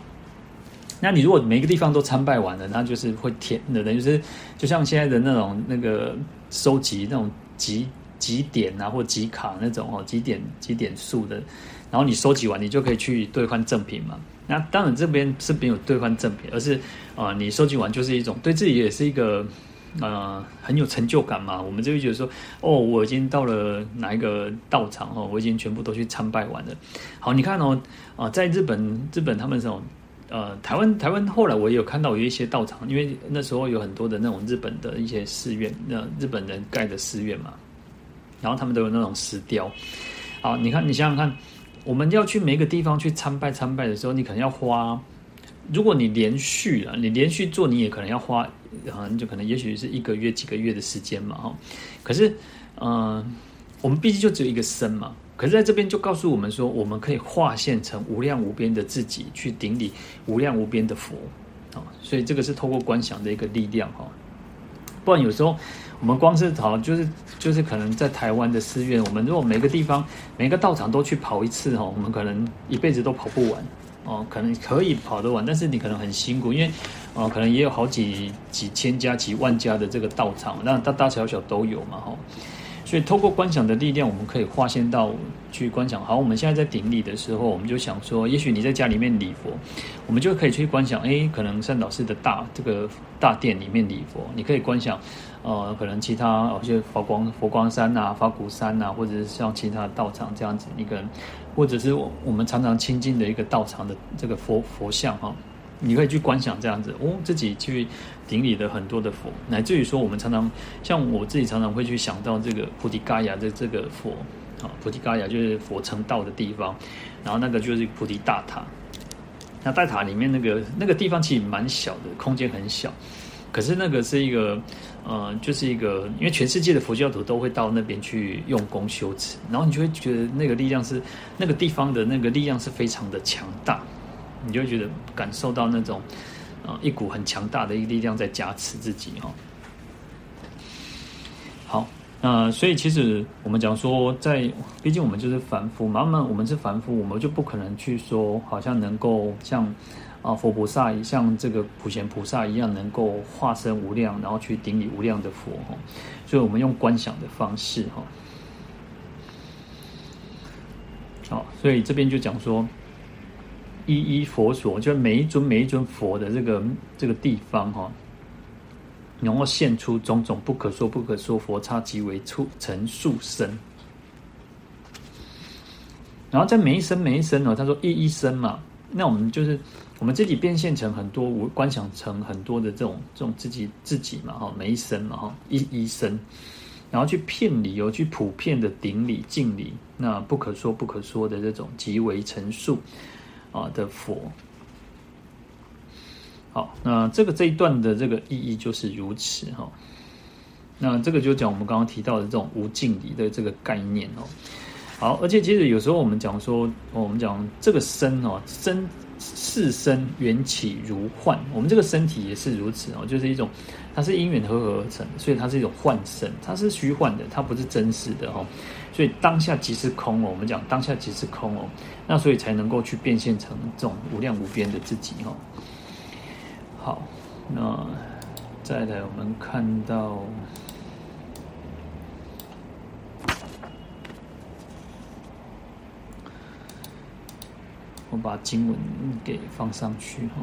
那你如果每个地方都参拜完了，那就是会填的，等于是就像现在的那种那个收集那种集集点啊，或集卡那种哦，集点集点数的，然后你收集完，你就可以去兑换赠品嘛。那当然这边是没有兑换赠品，而是啊、呃，你收集完就是一种对自己也是一个呃很有成就感嘛。我们就会觉得说，哦，我已经到了哪一个道场哦，我已经全部都去参拜完了。好，你看哦，啊、在日本日本他们这种。呃，台湾台湾后来我也有看到有一些道场，因为那时候有很多的那种日本的一些寺院，那日本人盖的寺院嘛，然后他们都有那种石雕。好，你看，你想想看，我们要去每个地方去参拜参拜的时候，你可能要花如果你连续啊，你连续做，你也可能要花，啊，就可能也许是一个月、几个月的时间嘛，哈。可是，嗯、我们毕竟就只有一个身嘛。可是在这边就告诉我们说，我们可以化现成无量无边的自己，去顶礼无量无边的佛，啊。所以这个是透过观想的一个力量，哈。不然有时候我们光是跑，就是就是可能在台湾的寺院，我们如果每个地方每个道场都去跑一次，哈，我们可能一辈子都跑不完。哦，可能可以跑得完，但是你可能很辛苦，因为哦，可能也有好几几千家、几万家的这个道场，那大大小小都有嘛，哈。所以透过观想的力量，我们可以化现到去观想。好，我们现在在顶礼的时候，我们就想说，也许你在家里面礼佛，我们就可以去观想，哎，可能善导寺的大这个大殿里面礼佛，你可以观想，呃，可能其他有些佛光佛光山啊、法鼓山啊，或者是像其他道场这样子，你可能。或者是我我们常常亲近的一个道场的这个佛佛像哈，你可以去观想这样子哦，自己去顶礼的很多的佛，乃至于说我们常常像我自己常常会去想到这个菩提伽亚的这个佛啊，菩提伽亚就是佛成道的地方，然后那个就是菩提大塔，那大塔里面那个那个地方其实蛮小的，空间很小。可是那个是一个，呃，就是一个，因为全世界的佛教徒都会到那边去用功修持，然后你就会觉得那个力量是那个地方的那个力量是非常的强大，你就会觉得感受到那种，啊，一股很强大的一个力量在加持自己哈。好，那所以其实我们讲说，在毕竟我们就是凡夫嘛，那我们是凡夫，我们就不可能去说好像能够像。啊，佛菩萨像这个普贤菩萨一样，能够化身无量，然后去顶礼无量的佛哈。所以，我们用观想的方式哈。好，所以这边就讲说，一一佛所，就是每一尊每一尊佛的这个这个地方哈，然后现出种种不可说不可说佛刹，即为出成数身。然后在每一身每一身呢，他说一一身嘛，那我们就是。我们自己变现成很多，我观想成很多的这种这种自己自己嘛哈，每一生嘛哈，一一生，然后去遍礼由去普遍的顶礼敬礼，那不可说不可说的这种即为成数啊的佛。好，那这个这一段的这个意义就是如此哈。那这个就讲我们刚刚提到的这种无尽礼的这个概念哦。好，而且其实有时候我们讲说，我们讲这个身哦，身。是身缘起如幻，我们这个身体也是如此哦，就是一种，它是因缘合合而成，所以它是一种幻身，它是虚幻的，它不是真实的哦。所以当下即是空哦，我们讲当下即是空哦，那所以才能够去变现成这种无量无边的自己哦。好，那再来我们看到。我把经文给放上去哈。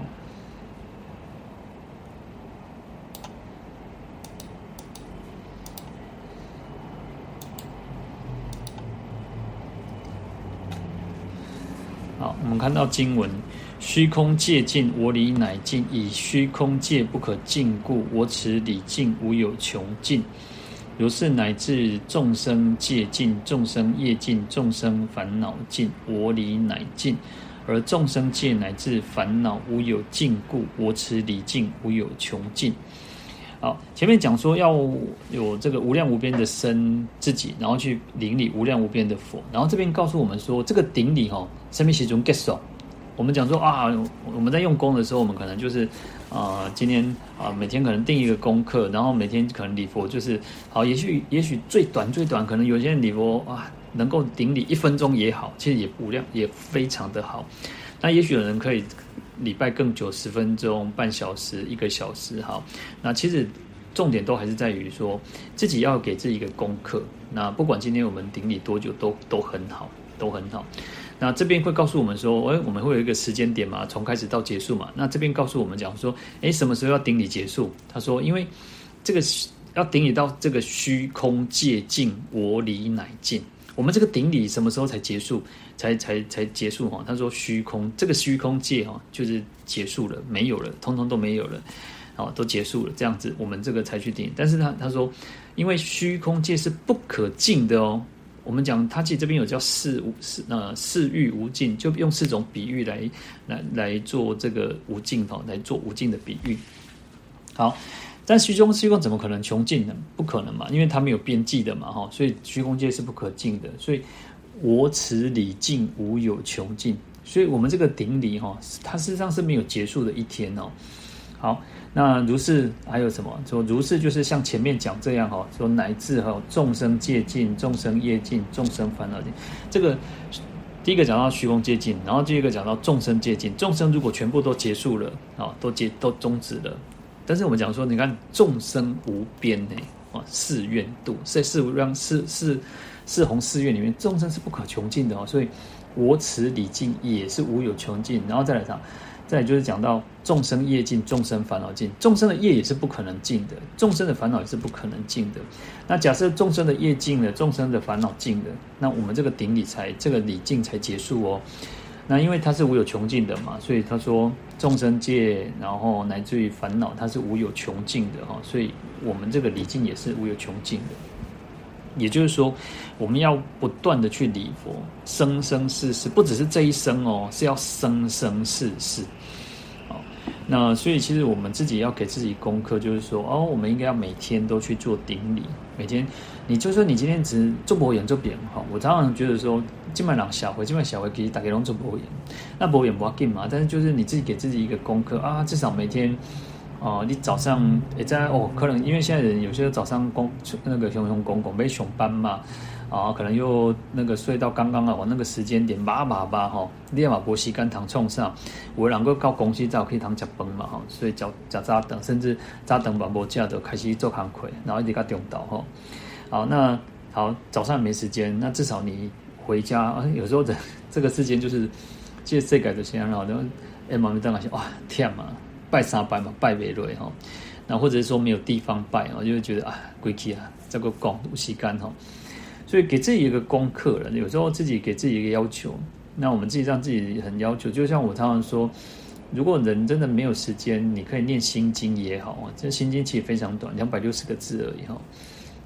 好，我们看到经文：虚空界尽，我理乃尽；以虚空界不可尽故，我此理尽无有穷尽。如是乃至众生界尽，众生业尽，众生烦恼尽，我理乃尽。而众生界乃至烦恼无有尽故，我此理尽无有穷尽。好，前面讲说要有这个无量无边的身自己，然后去顶礼无量无边的佛。然后这边告诉我们说，这个顶礼哈，什么时阵结束？我们讲说啊，我们在用功的时候，我们可能就是啊、今天啊，每天可能定一个功课，然后每天可能礼佛就是好，也许也许最短最短，可能有些人礼佛啊。能够顶礼一分钟也好，其实也无量，也非常的好。那也许有人可以礼拜更久，十分钟、半小时、一个小时，好。那其实重点都还是在于说，自己要给自己一个功课。那不管今天我们顶礼多久，都都很好，都很好。那这边会告诉我们说，诶，我们会有一个时间点嘛，从开始到结束嘛。那这边告诉我们讲说，诶，什么时候要顶礼结束？他说，因为这个要顶礼到这个虚空界尽，我理乃尽。我们这个顶礼什么时候才结束？才才才结束哈？他说虚空这个虚空界哈，就是结束了，没有了，通通都没有了，哦，都结束了，这样子我们这个才去定。但是他他说，因为虚空界是不可尽的哦，我们讲他其实这边有叫四无四呃四欲无尽，就用四种比喻来来来做这个无尽哈，来做无尽的比喻。好，但虚空虚空怎么可能穷尽呢？不可能嘛，因为它没有边际的嘛哈，所以虚空界是不可尽的。所以我此理尽无有穷尽，所以我们这个顶礼哈，它事实上是没有结束的一天哦。好。那如是还有什么？说如是就是像前面讲这样哈，说乃至哈众生界尽，众生业尽，众生烦恼尽。这个第一个讲到虚空界尽，然后第二个讲到众生界尽。众生如果全部都结束了啊，都结都终止了。但是我们讲说，你看众生无边呢啊，誓愿度在四无量四四四弘誓愿里面，众生是不可穷尽的哦。所以我此理尽也是无有穷尽。然后再来讲。再就是讲到众生业尽，众生烦恼尽，众生的业也是不可能尽的，众生的烦恼也是不可能尽的。那假设众生的业尽了，众生的烦恼尽了，那我们这个顶礼才这个礼尽才结束哦。那因为它是无有穷尽的嘛，所以他说众生界，然后乃至于烦恼，它是无有穷尽的哈，所以我们这个礼尽也是无有穷尽的。也就是说，我们要不断的去礼佛，生生世世，不只是这一生哦，是要生生世世哦。那所以其实我们自己要给自己功课，就是说，哦，我们应该要每天都去做顶礼。每天，你就说你今天只做博演做别人哈，我常常觉得说，今晚两小回，今晚小回可以打给龙做博演，那博演不要紧嘛，但是就是你自己给自己一个功课啊，至少每天。哦，你早上也在哦，可能因为现在人有些早上工那个熊熊公公没上班嘛，啊，可能又那个睡到刚刚好那个时间点，麻麻吧哈，立马波西干糖冲上，我两个到公司早可以糖吃崩嘛哈，所以早早早等，甚至早等把无架都开始做行亏，然后一直到中岛哈。好，那好早上没时间，那至少你回家啊，有时候这这个时间就是借这个的时间，然后哎妈咪等下去哇天嘛。拜三拜嘛，拜未落哈，那或者是说没有地方拜我，就会觉得啊，归去啊，这个广度时间哈，所以给自己一个功课了。有时候自己给自己一个要求，那我们自己让自己很要求。就像我常常说，如果人真的没有时间，你可以念心经也好啊，这心经其实非常短，两百六十个字而已哈。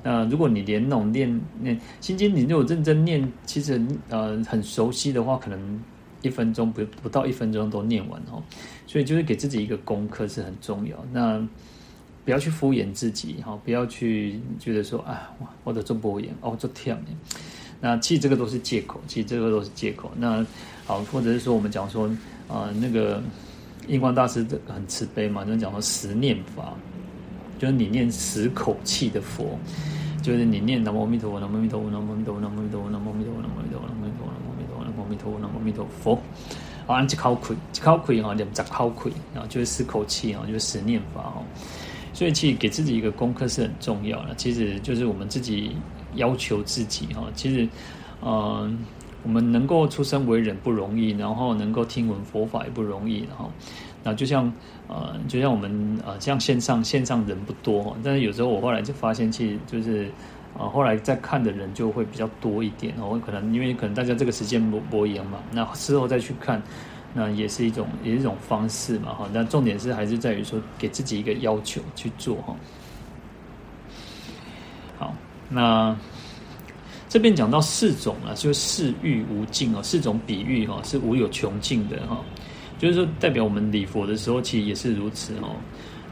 那如果你连那种念念心经，你如果认真念，其实呃很熟悉的话，可能。一分钟不不到一分钟都念完哦，所以就是给自己一个功课是很重要。那不要去敷衍自己哈，不要去觉得说啊，我的做不严哦，做跳呢。那其实这个都是借口，其实这个都是借口。那好，或者是说我们讲说啊、呃，那个印光大师很慈悲嘛，就讲说十念法，就是你念十口气的佛，就是你念南无阿弥陀佛，南无阿弥陀佛，南无阿弥陀佛，南无阿弥陀佛，南无阿弥陀佛，南无阿弥陀佛，南无阿弥陀佛。阿弥陀佛，南无阿弥陀佛。啊，一口气，一口气哈，念十口气，然后就是十口气啊，就是十念法哈。所以，其实给自己一个功课是很重要的。其实就是我们自己要求自己哈。其实，嗯、呃，我们能够出生为人不容易，然后能够听闻佛法也不容易，然后，那就像呃，就像我们呃，像线上线上人不多，但是有时候我后来就发现，其实就是。啊，后来再看的人就会比较多一点哦。可能因为可能大家这个时间不播演嘛，那之后再去看，那也是一种也是一种方式嘛哈。那重点是还是在于说给自己一个要求去做哈。好，那这边讲到四种啊，就是四欲无尽哦，四种比喻哈是无有穷尽的哈，就是说代表我们礼佛的时候其实也是如此哦。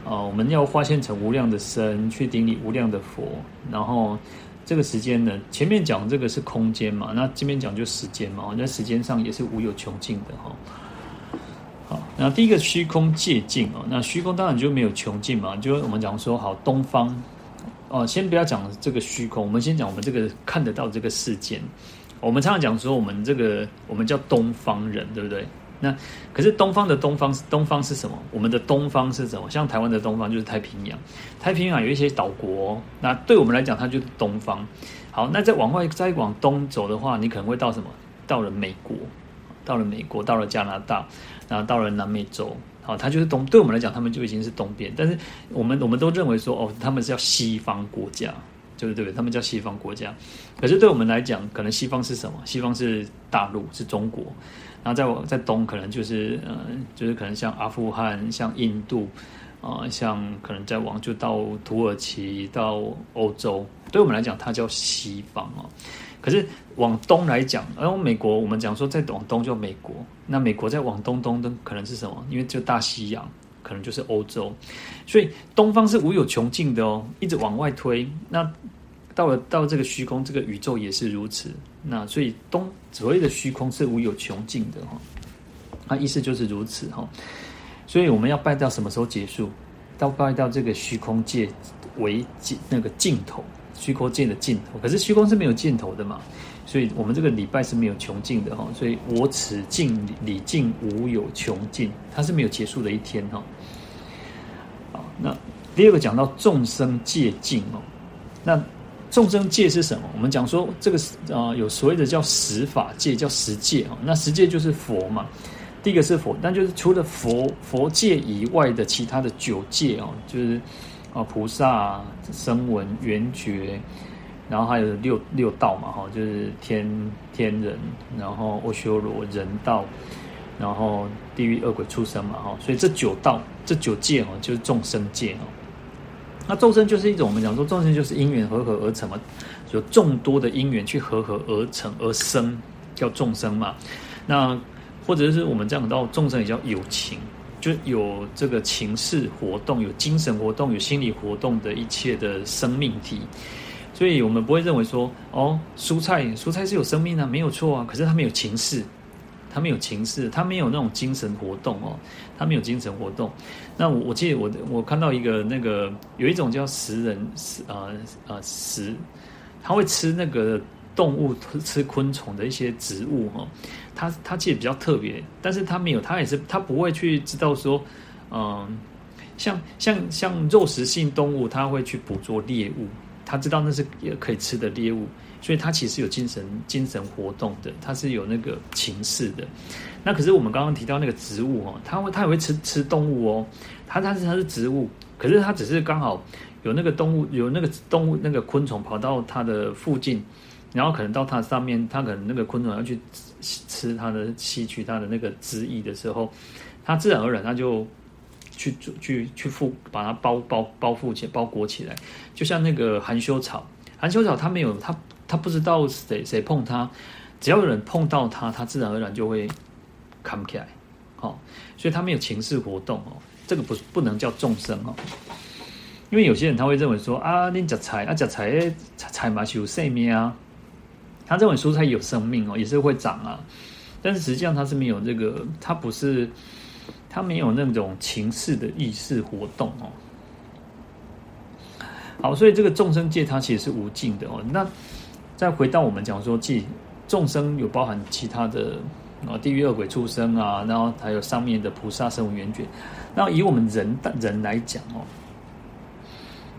啊，我们要化现成无量的身去顶礼无量的佛，然后这个时间呢，前面讲这个是空间嘛，那这边讲就时间嘛，那时间上也是无有穷尽的哈。好，那第一个虚空界尽哦，那虚空当然就没有穷尽嘛，就我们讲说好东方哦，先不要讲这个虚空，我们先讲我们这个看得到这个世间，我们常常讲说我们这个我们叫东方人，对不对？那可是东方的东方，东方是什么？我们的东方是什么？像台湾的东方就是太平洋，太平洋有一些岛国，那对我们来讲，它就是东方。好，那再往外再往东走的话，你可能会到什么？到了美国，到了美国，到了加拿大，然后到了南美洲。好，它就是东，对我们来讲，他们就已经是东边。但是我们我们都认为说，哦，他们是叫西方国家，就是对不对？他们叫西方国家。可是对我们来讲，可能西方是什么？西方是大陆，是中国。然后再往在东，可能就是呃，就是可能像阿富汗、像印度，啊、像可能再往就到土耳其、到欧洲。对我们来讲，它叫西方哦。可是往东来讲，然后美国我们讲说再往东就美国，那美国再往东东的可能是什么？因为就大西洋，可能就是欧洲，所以东方是无有穷尽的哦，一直往外推。那到了到这个虚空，这个宇宙也是如此。那所以东所谓的虚空是无有穷尽的哈，那意思就是如此哈。所以我们要拜到什么时候结束？到拜到这个虚空界为尽那个尽头。虚空界的尽头，可是虚空是没有尽头的嘛，所以我们这个礼拜是没有穷尽的哈，所以我此尽礼尽无有穷尽，它是没有结束的一天哈。好，那第二个讲到众生界尽哦，那众生界是什么？我们讲说这个啊有所谓的叫十法界，叫十界啊，那十界就是佛嘛，第一个是佛，但就是除了佛佛界以外的其他的九界哦，就是。啊，菩萨、声闻、缘觉，然后还有六六道嘛，哈，就是天天人，然后阿修罗人道，然后地狱恶鬼畜生嘛，哈，所以这九道这九界哈，就是众生界哦。那众生就是一种我们讲说众生就是因缘和合而成嘛，有众多的因缘去和合而成而生，叫众生嘛。那或者是我们讲到众生也叫有情。就有这个情识活动，有精神活动，有心理活动的一切的生命体，所以我们不会认为说，哦，蔬菜蔬菜是有生命的，没有错啊。可是它没有情识，它没有情识，它没有那种精神活动哦，它没有精神活动。那我我记得我我看到一个那个有一种叫食人食啊啊食，它会吃那个。动物吃昆虫的一些植物哈，它它其实比较特别，但是它没有，它也是它不会去知道说，嗯，像像像肉食性动物，它会去捕捉猎物，它知道那是也可以吃的猎物，所以它其实有精神精神活动的，它是有那个情识的。那可是我们刚刚提到那个植物哦，它会它也会吃吃动物哦，它它是它是植物，可是它只是刚好有那个动物有那个动物那个昆虫跑到它的附近。然后可能到它上面，它可能那个昆虫要去吃它的吸取它的那个汁液的时候，它自然而然它就去去去覆把它包包包覆起包裹起来，就像那个含羞草，含羞草它没有它他不知道谁谁碰它，只要有人碰到它，它自然而然就会扛起来，好，所以他没有情识活动哦，这个不不能叫众生哦，因为有些人他会认为说啊，你吃菜啊吃菜菜嘛是有生命啊。他认为蔬菜有生命哦，也是会长啊，但是实际上它是没有这个，它不是，它没有那种情识的意识活动哦。好，所以这个众生界它其实是无尽的哦。那再回到我们讲说，即众生有包含其他的啊，地狱恶鬼畜生啊，然后还有上面的菩萨声闻缘觉。那以我们人人来讲哦，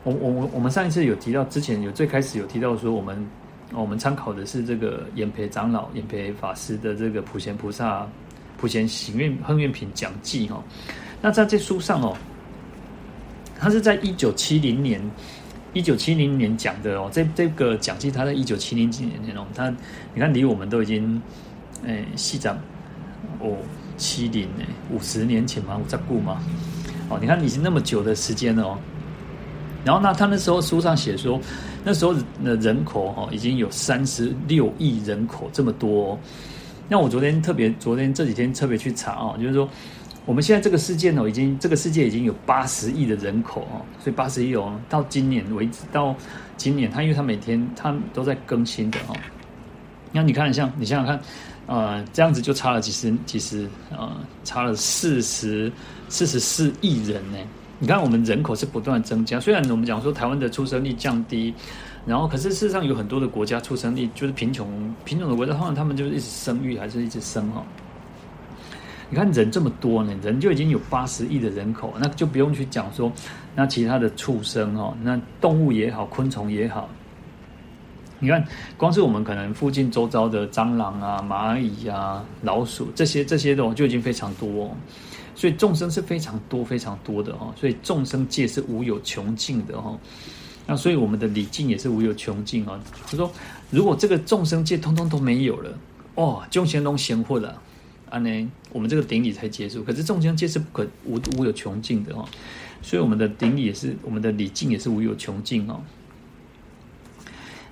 我我我们上一次有提到，之前有最开始有提到说我们。我们参考的是这个演培长老、演培法师的这个普贤菩萨、普贤行愿亨愿品讲记哈。那在这书上哦，他是在一九七零年，一九七零年讲的哦。这这个讲记，他在一九七零几年哦，他你看离我们都已经诶，西藏哦，七零诶，五十年前嘛，我在顾嘛。哦，你看已经那么久的时间了哦。然后呢，他那时候书上写说。那时候的人口哈已经有三十六亿人口这么多，那我昨天特别昨天这几天特别去查啊，就是说我们现在这个世界呢，已经这个世界已经有八十亿的人口哦，所以八十亿哦，到今年为止，到今年他因为他每天他都在更新的哦，那你看像你想想看，呃，这样子就差了几十几十呃，差了四十四十四亿人呢。你看，我们人口是不断增加。虽然我们讲说台湾的出生率降低，然后可是事实上有很多的国家出生率就是贫穷贫穷的国家，通常他们就是一直生育，还是一直生哈。你看人这么多呢，人就已经有八十亿的人口，那就不用去讲说那其他的畜生哦，那动物也好，昆虫也好。你看，光是我们可能附近周遭的蟑螂啊、蚂蚁啊、老鼠这些这些的就已经非常多。所以众生是非常多非常多的哈，所以众生界是无有穷尽的哈。那所以我们的礼敬也是无有穷尽啊。就说如果这个众生界通通都没有了，哦，众生都闲混了，啊呢，我们这个顶礼才结束。可是众生界是不可无无有穷尽的哦，所以我们的顶礼也是我们的礼敬也是无有穷尽哦。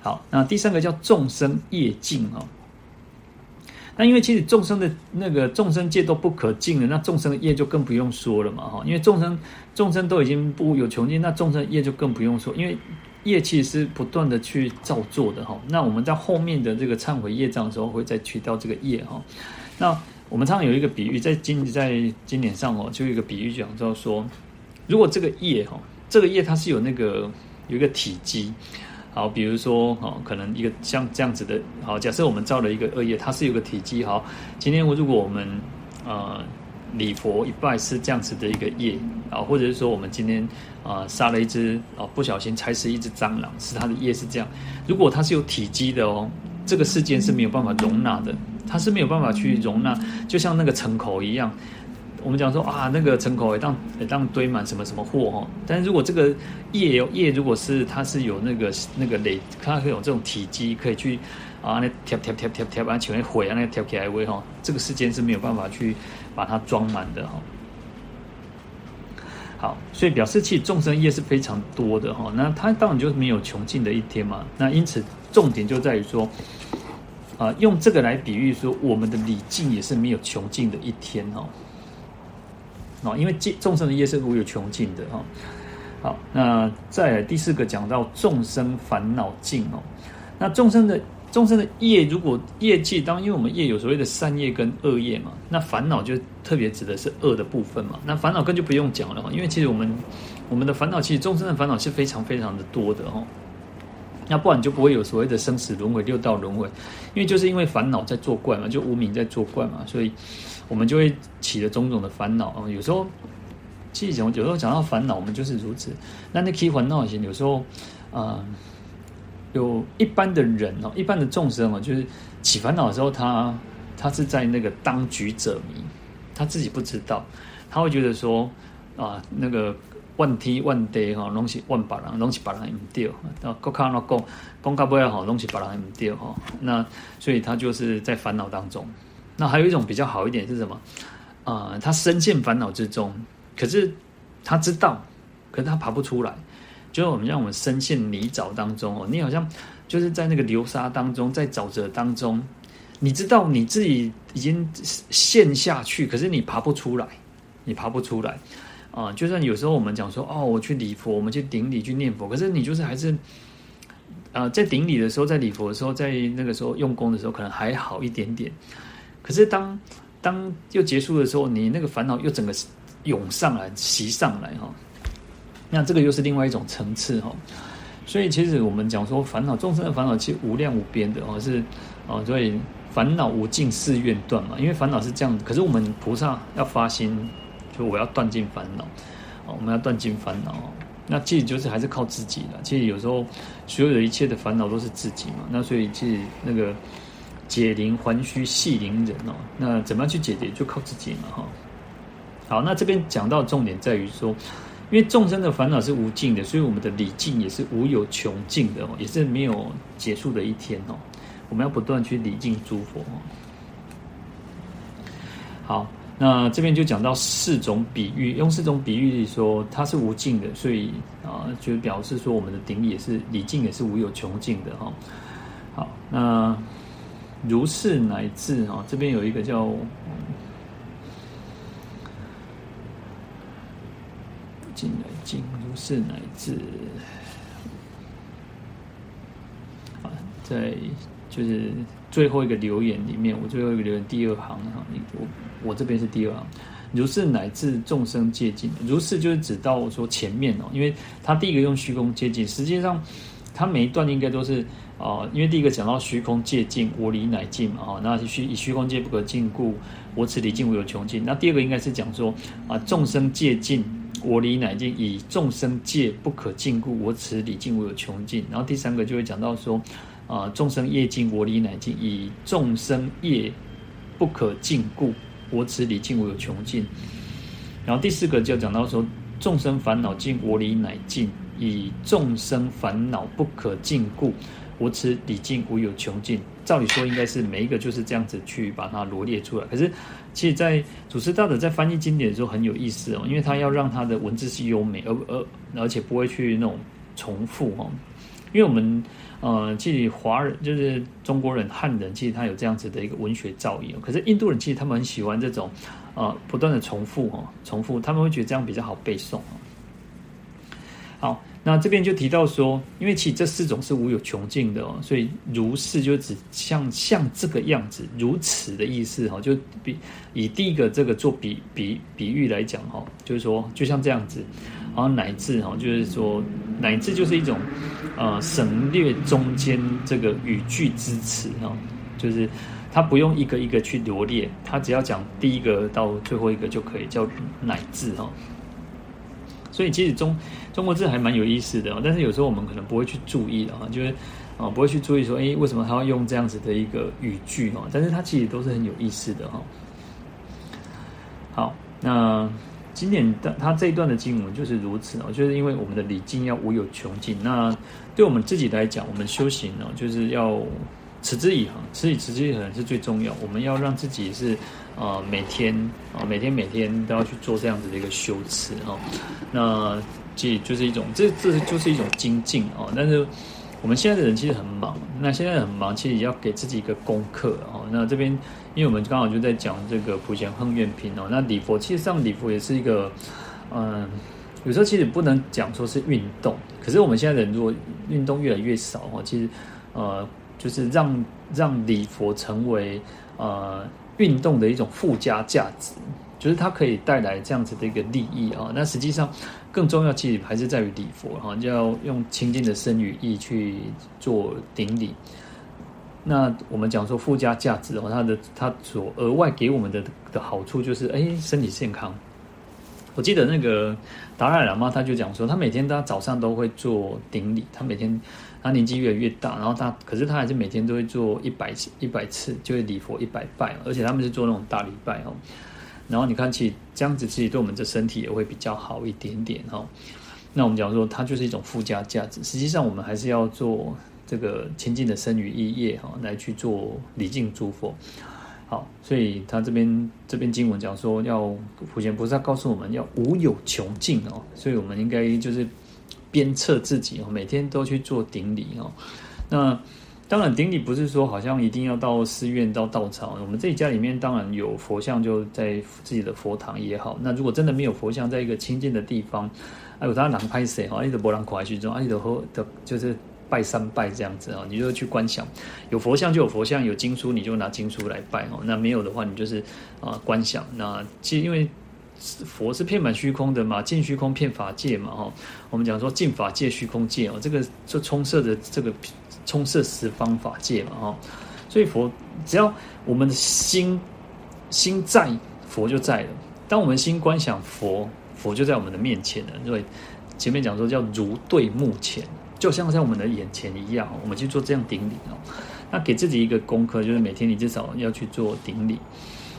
好，那第三个叫众生业尽哦。那因为其实众生的那个众生界都不可尽了，那众生的业就更不用说了嘛哈。因为众生众生都已经不有穷尽，那众生业就更不用说，因为业气是不断的去造作的哈。那我们在后面的这个忏悔业障的时候，会再提到这个业哈。那我们常常有一个比喻，在经在经典上哦，就有一个比喻讲到说，如果这个业哈，这个业它是有那个有一个体积。好，比如说，哈，可能一个像这样子的，好，假设我们造了一个恶业，它是有个体积，好，今天我如果我们呃礼佛一拜是这样子的一个业，啊，或者是说我们今天啊、呃、杀了一只啊不小心踩死一只蟑螂，是它的业是这样，如果它是有体积的哦，这个世间是没有办法容纳的，它是没有办法去容纳，就像那个城口一样。我们讲说啊，那个城口也当也当堆满什么什么货哈，但是如果这个业有业，如果是它是有那个那个累，它可以有这种体积，可以去啊那贴贴贴贴贴，把前面毁啊那个贴起来为哈，这个世间是没有办法去把它装满的哈。好，所以表示其实众生业是非常多的哈，那它当然就是没有穷尽的一天嘛。那因此重点就在于说，啊，用这个来比喻说，我们的礼敬也是没有穷尽的一天哦。哦，因为众生的业是无有穷尽的哈。好，那再来第四个讲到众生烦恼尽哦。那众生的众生的业，如果业尽，当因为我们业有所谓的善业跟恶业嘛，那烦恼就特别指的是恶的部分嘛。那烦恼根本就不用讲了，因为其实我们我们的烦恼，其实众生的烦恼是非常非常的多的哈。那不然就不会有所谓的生死轮回、六道轮回，因为就是因为烦恼在作怪嘛，就无明在作怪嘛，所以。我们就会起了种种的烦恼啊，有时候，其实有时候讲到烦恼，我们就是如此。那那起烦恼型，有时候，啊、呃，有一般的人哦，一般的众生哦，就是起烦恼的时候，他他是在那个当局者迷，他自己不知道，他会觉得说啊，那个万天万地哈，拢是万把人，拢是把人唔掉，那国康那讲讲到不要好，拢是把人唔掉哈，那所以他就是在烦恼当中。那还有一种比较好一点是什么？啊、呃，他深陷烦恼之中，可是他知道，可是他爬不出来。就是我们让我们深陷泥沼当中哦，你好像就是在那个流沙当中，在沼泽当中，你知道你自己已经陷下去，可是你爬不出来，你爬不出来啊、就算有时候我们讲说哦，我去礼佛，我们去顶礼去念佛，可是你就是还是、呃，在顶礼的时候，在礼佛的时候，在那个时候用功的时候，可能还好一点点。可是当当又结束的时候，你那个烦恼又整个涌上来、袭上来哈，那这个又是另外一种层次哈。所以其实我们讲说烦恼众生的烦恼其实无量无边的哦，是哦，所以烦恼无尽誓愿断嘛。因为烦恼是这样，可是我们菩萨要发心，就我要断尽烦恼哦，我们要断尽烦恼。那其实就是还是靠自己的。其实有时候所有的一切的烦恼都是自己嘛。那所以其实那个。解铃还须系铃人哦，那怎么样去解决？就靠自己嘛哈。好，那这边讲到重点在于说，因为众生的烦恼是无尽的，所以我们的礼敬也是无有穷尽的哦，也是没有结束的一天哦。我们要不断去礼敬诸佛哦。好，那这边就讲到四种比喻，用四种比喻说它是无尽的，所以啊，就表示说我们的顶礼也是礼敬也是无有穷尽的哈。好，那。如是乃至啊，这边有一个叫进来进，如是乃至啊，在就是最后一个留言里面，我最后一个留言第二行哈，我我这边是第二，如是乃至众生界尽，如是就是指到我说前面哦，因为他第一个用虚空界尽，实际上他每一段应该都是。哦，因为第一个讲到虚空界尽，我礼乃尽嘛，哈，那虚以虚空界不可尽故，我此礼敬无有穷尽。那第二个应该是讲说啊，众生界尽，我礼乃尽，以众生界不可尽故，我此礼敬无有穷尽。然后第三个就会讲到说啊，众生业尽，我礼乃尽，以众生业不可尽故，我此礼敬无有穷尽。然后第四个就讲到说，众生烦恼尽，我理乃尽，以众生烦恼不可尽故。我此礼敬无有穷尽，照理说应该是每一个就是这样子去把它罗列出来。可是，其实，在祖师大德在翻译经典的时候很有意思哦，因为他要让他的文字是优美，而而而且不会去那种重复哦。因为我们呃，其实华人就是中国人、汉人，其实他有这样子的一个文学造诣。可是印度人其实他们很喜欢这种呃不断的重复哦，重复，他们会觉得这样比较好背诵。好。那这边就提到说，因为其实这四种是无有穷尽的哦，所以如是就指像像这个样子，如此的意思哈，就比以第一个这个做比比比喻来讲哈，就是说就像这样子，然后乃至哈，就是说乃至就是一种呃省略中间这个语句之词哈，就是他不用一个一个去罗列，他只要讲第一个到最后一个就可以叫乃至哈。所以其实中中国字还蛮有意思的，但是有时候我们可能不会去注意的哈，就是啊不会去注意说，诶为什么他要用这样子的一个语句哈？但是它其实都是很有意思的哈。好，那经典的他这一段的经文就是如此哦，就是因为我们的礼敬要无有穷尽。那对我们自己来讲，我们修行呢，就是要持之以恒，持以持之以恒是最重要。我们要让自己是。啊、每天啊、每天每天都要去做这样子的一个修持哈。那这就是一种，这这就是一种精进啊。但是我们现在的人其实很忙，那现在很忙，其实也要给自己一个功课啊。那这边，因为我们刚好就在讲这个普贤行愿品哦。那礼佛，其实上礼佛也是一个，嗯、有时候其实不能讲说是运动，可是我们现在人如果运动越来越少哈，其实呃，就是让让礼佛成为呃。运动的一种附加价值，就是它可以带来这样子的一个利益啊。那实际上更重要，其实还是在于礼佛哈，就要用清净的身语意去做顶礼。那我们讲说附加价值的话，它的它所额外给我们的的好处就是，哎，身体健康。我记得那个达赖喇嘛他就讲说，他每天他早上都会做顶礼，他每天。他年纪越来越大，然后他可是他还是每天都会做一百次一百次，就会礼佛一百拜，而且他们是做那种大礼拜哦。然后你看，其实这样子其实对我们的身体也会比较好一点点哈。那我们讲说，它就是一种附加价值。实际上，我们还是要做这个清净的身语意业哈，来去做礼敬诸佛。好，所以他这边这边经文讲说，要普贤菩萨告诉我们要无有穷尽哦，所以我们应该就是。鞭策自己哦，每天都去做顶礼哦。那当然，顶礼不是说好像一定要到寺院到道场。我们自己家里面当然有佛像，就在自己的佛堂也好。那如果真的没有佛像，在一个清净的地方，哎，有他人拍谁哈？你的波浪快去中，啊，你的和的就是拜三拜这样子啊，你就去观想。有佛像就有佛像，有经书你就拿经书来拜哦。那没有的话，你就是啊观想。那其实因为。佛是遍满虚空的嘛，尽虚空遍法界嘛，哈。我们讲说尽法界虚空界哦，这个就充塞着这个充塞十方法界嘛，哈。所以佛只要我们的心心在，佛就在了。当我们心观想佛，佛就在我们的面前了。因为前面讲说叫如对目前，就像在我们的眼前一样，我们去做这样顶礼哦。那给自己一个功课，就是每天你至少要去做顶礼。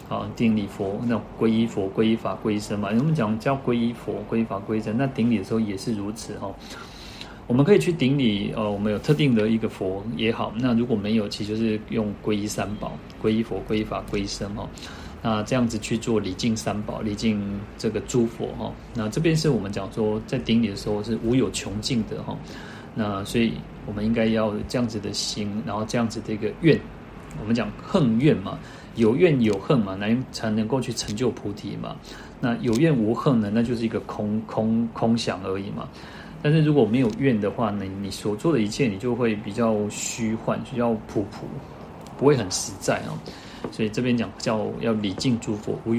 啊，顶礼佛，那皈依佛、皈依法、皈依僧嘛。我们讲叫皈依佛、皈依法、皈依僧，那顶礼的时候也是如此哦。我们可以去顶礼，呃，我们有特定的一个佛也好。那如果没有，其实就是用皈依三宝：皈依佛、皈依法、皈依僧哈。那这样子去做礼敬三宝、礼敬这个诸佛哈。那这边是我们讲说，在顶礼的时候是无有穷尽的哈。那所以我们应该要这样子的心，然后这样子的一个愿，我们讲恨怨嘛。有怨有恨嘛，才才能够去成就菩提嘛。那有怨无恨呢，那就是一个空空空想而已嘛。但是如果没有愿的话呢，你所做的一切，你就会比较虚幻，比较普普，不会很实在啊。所以这边讲叫要礼敬诸佛，无有。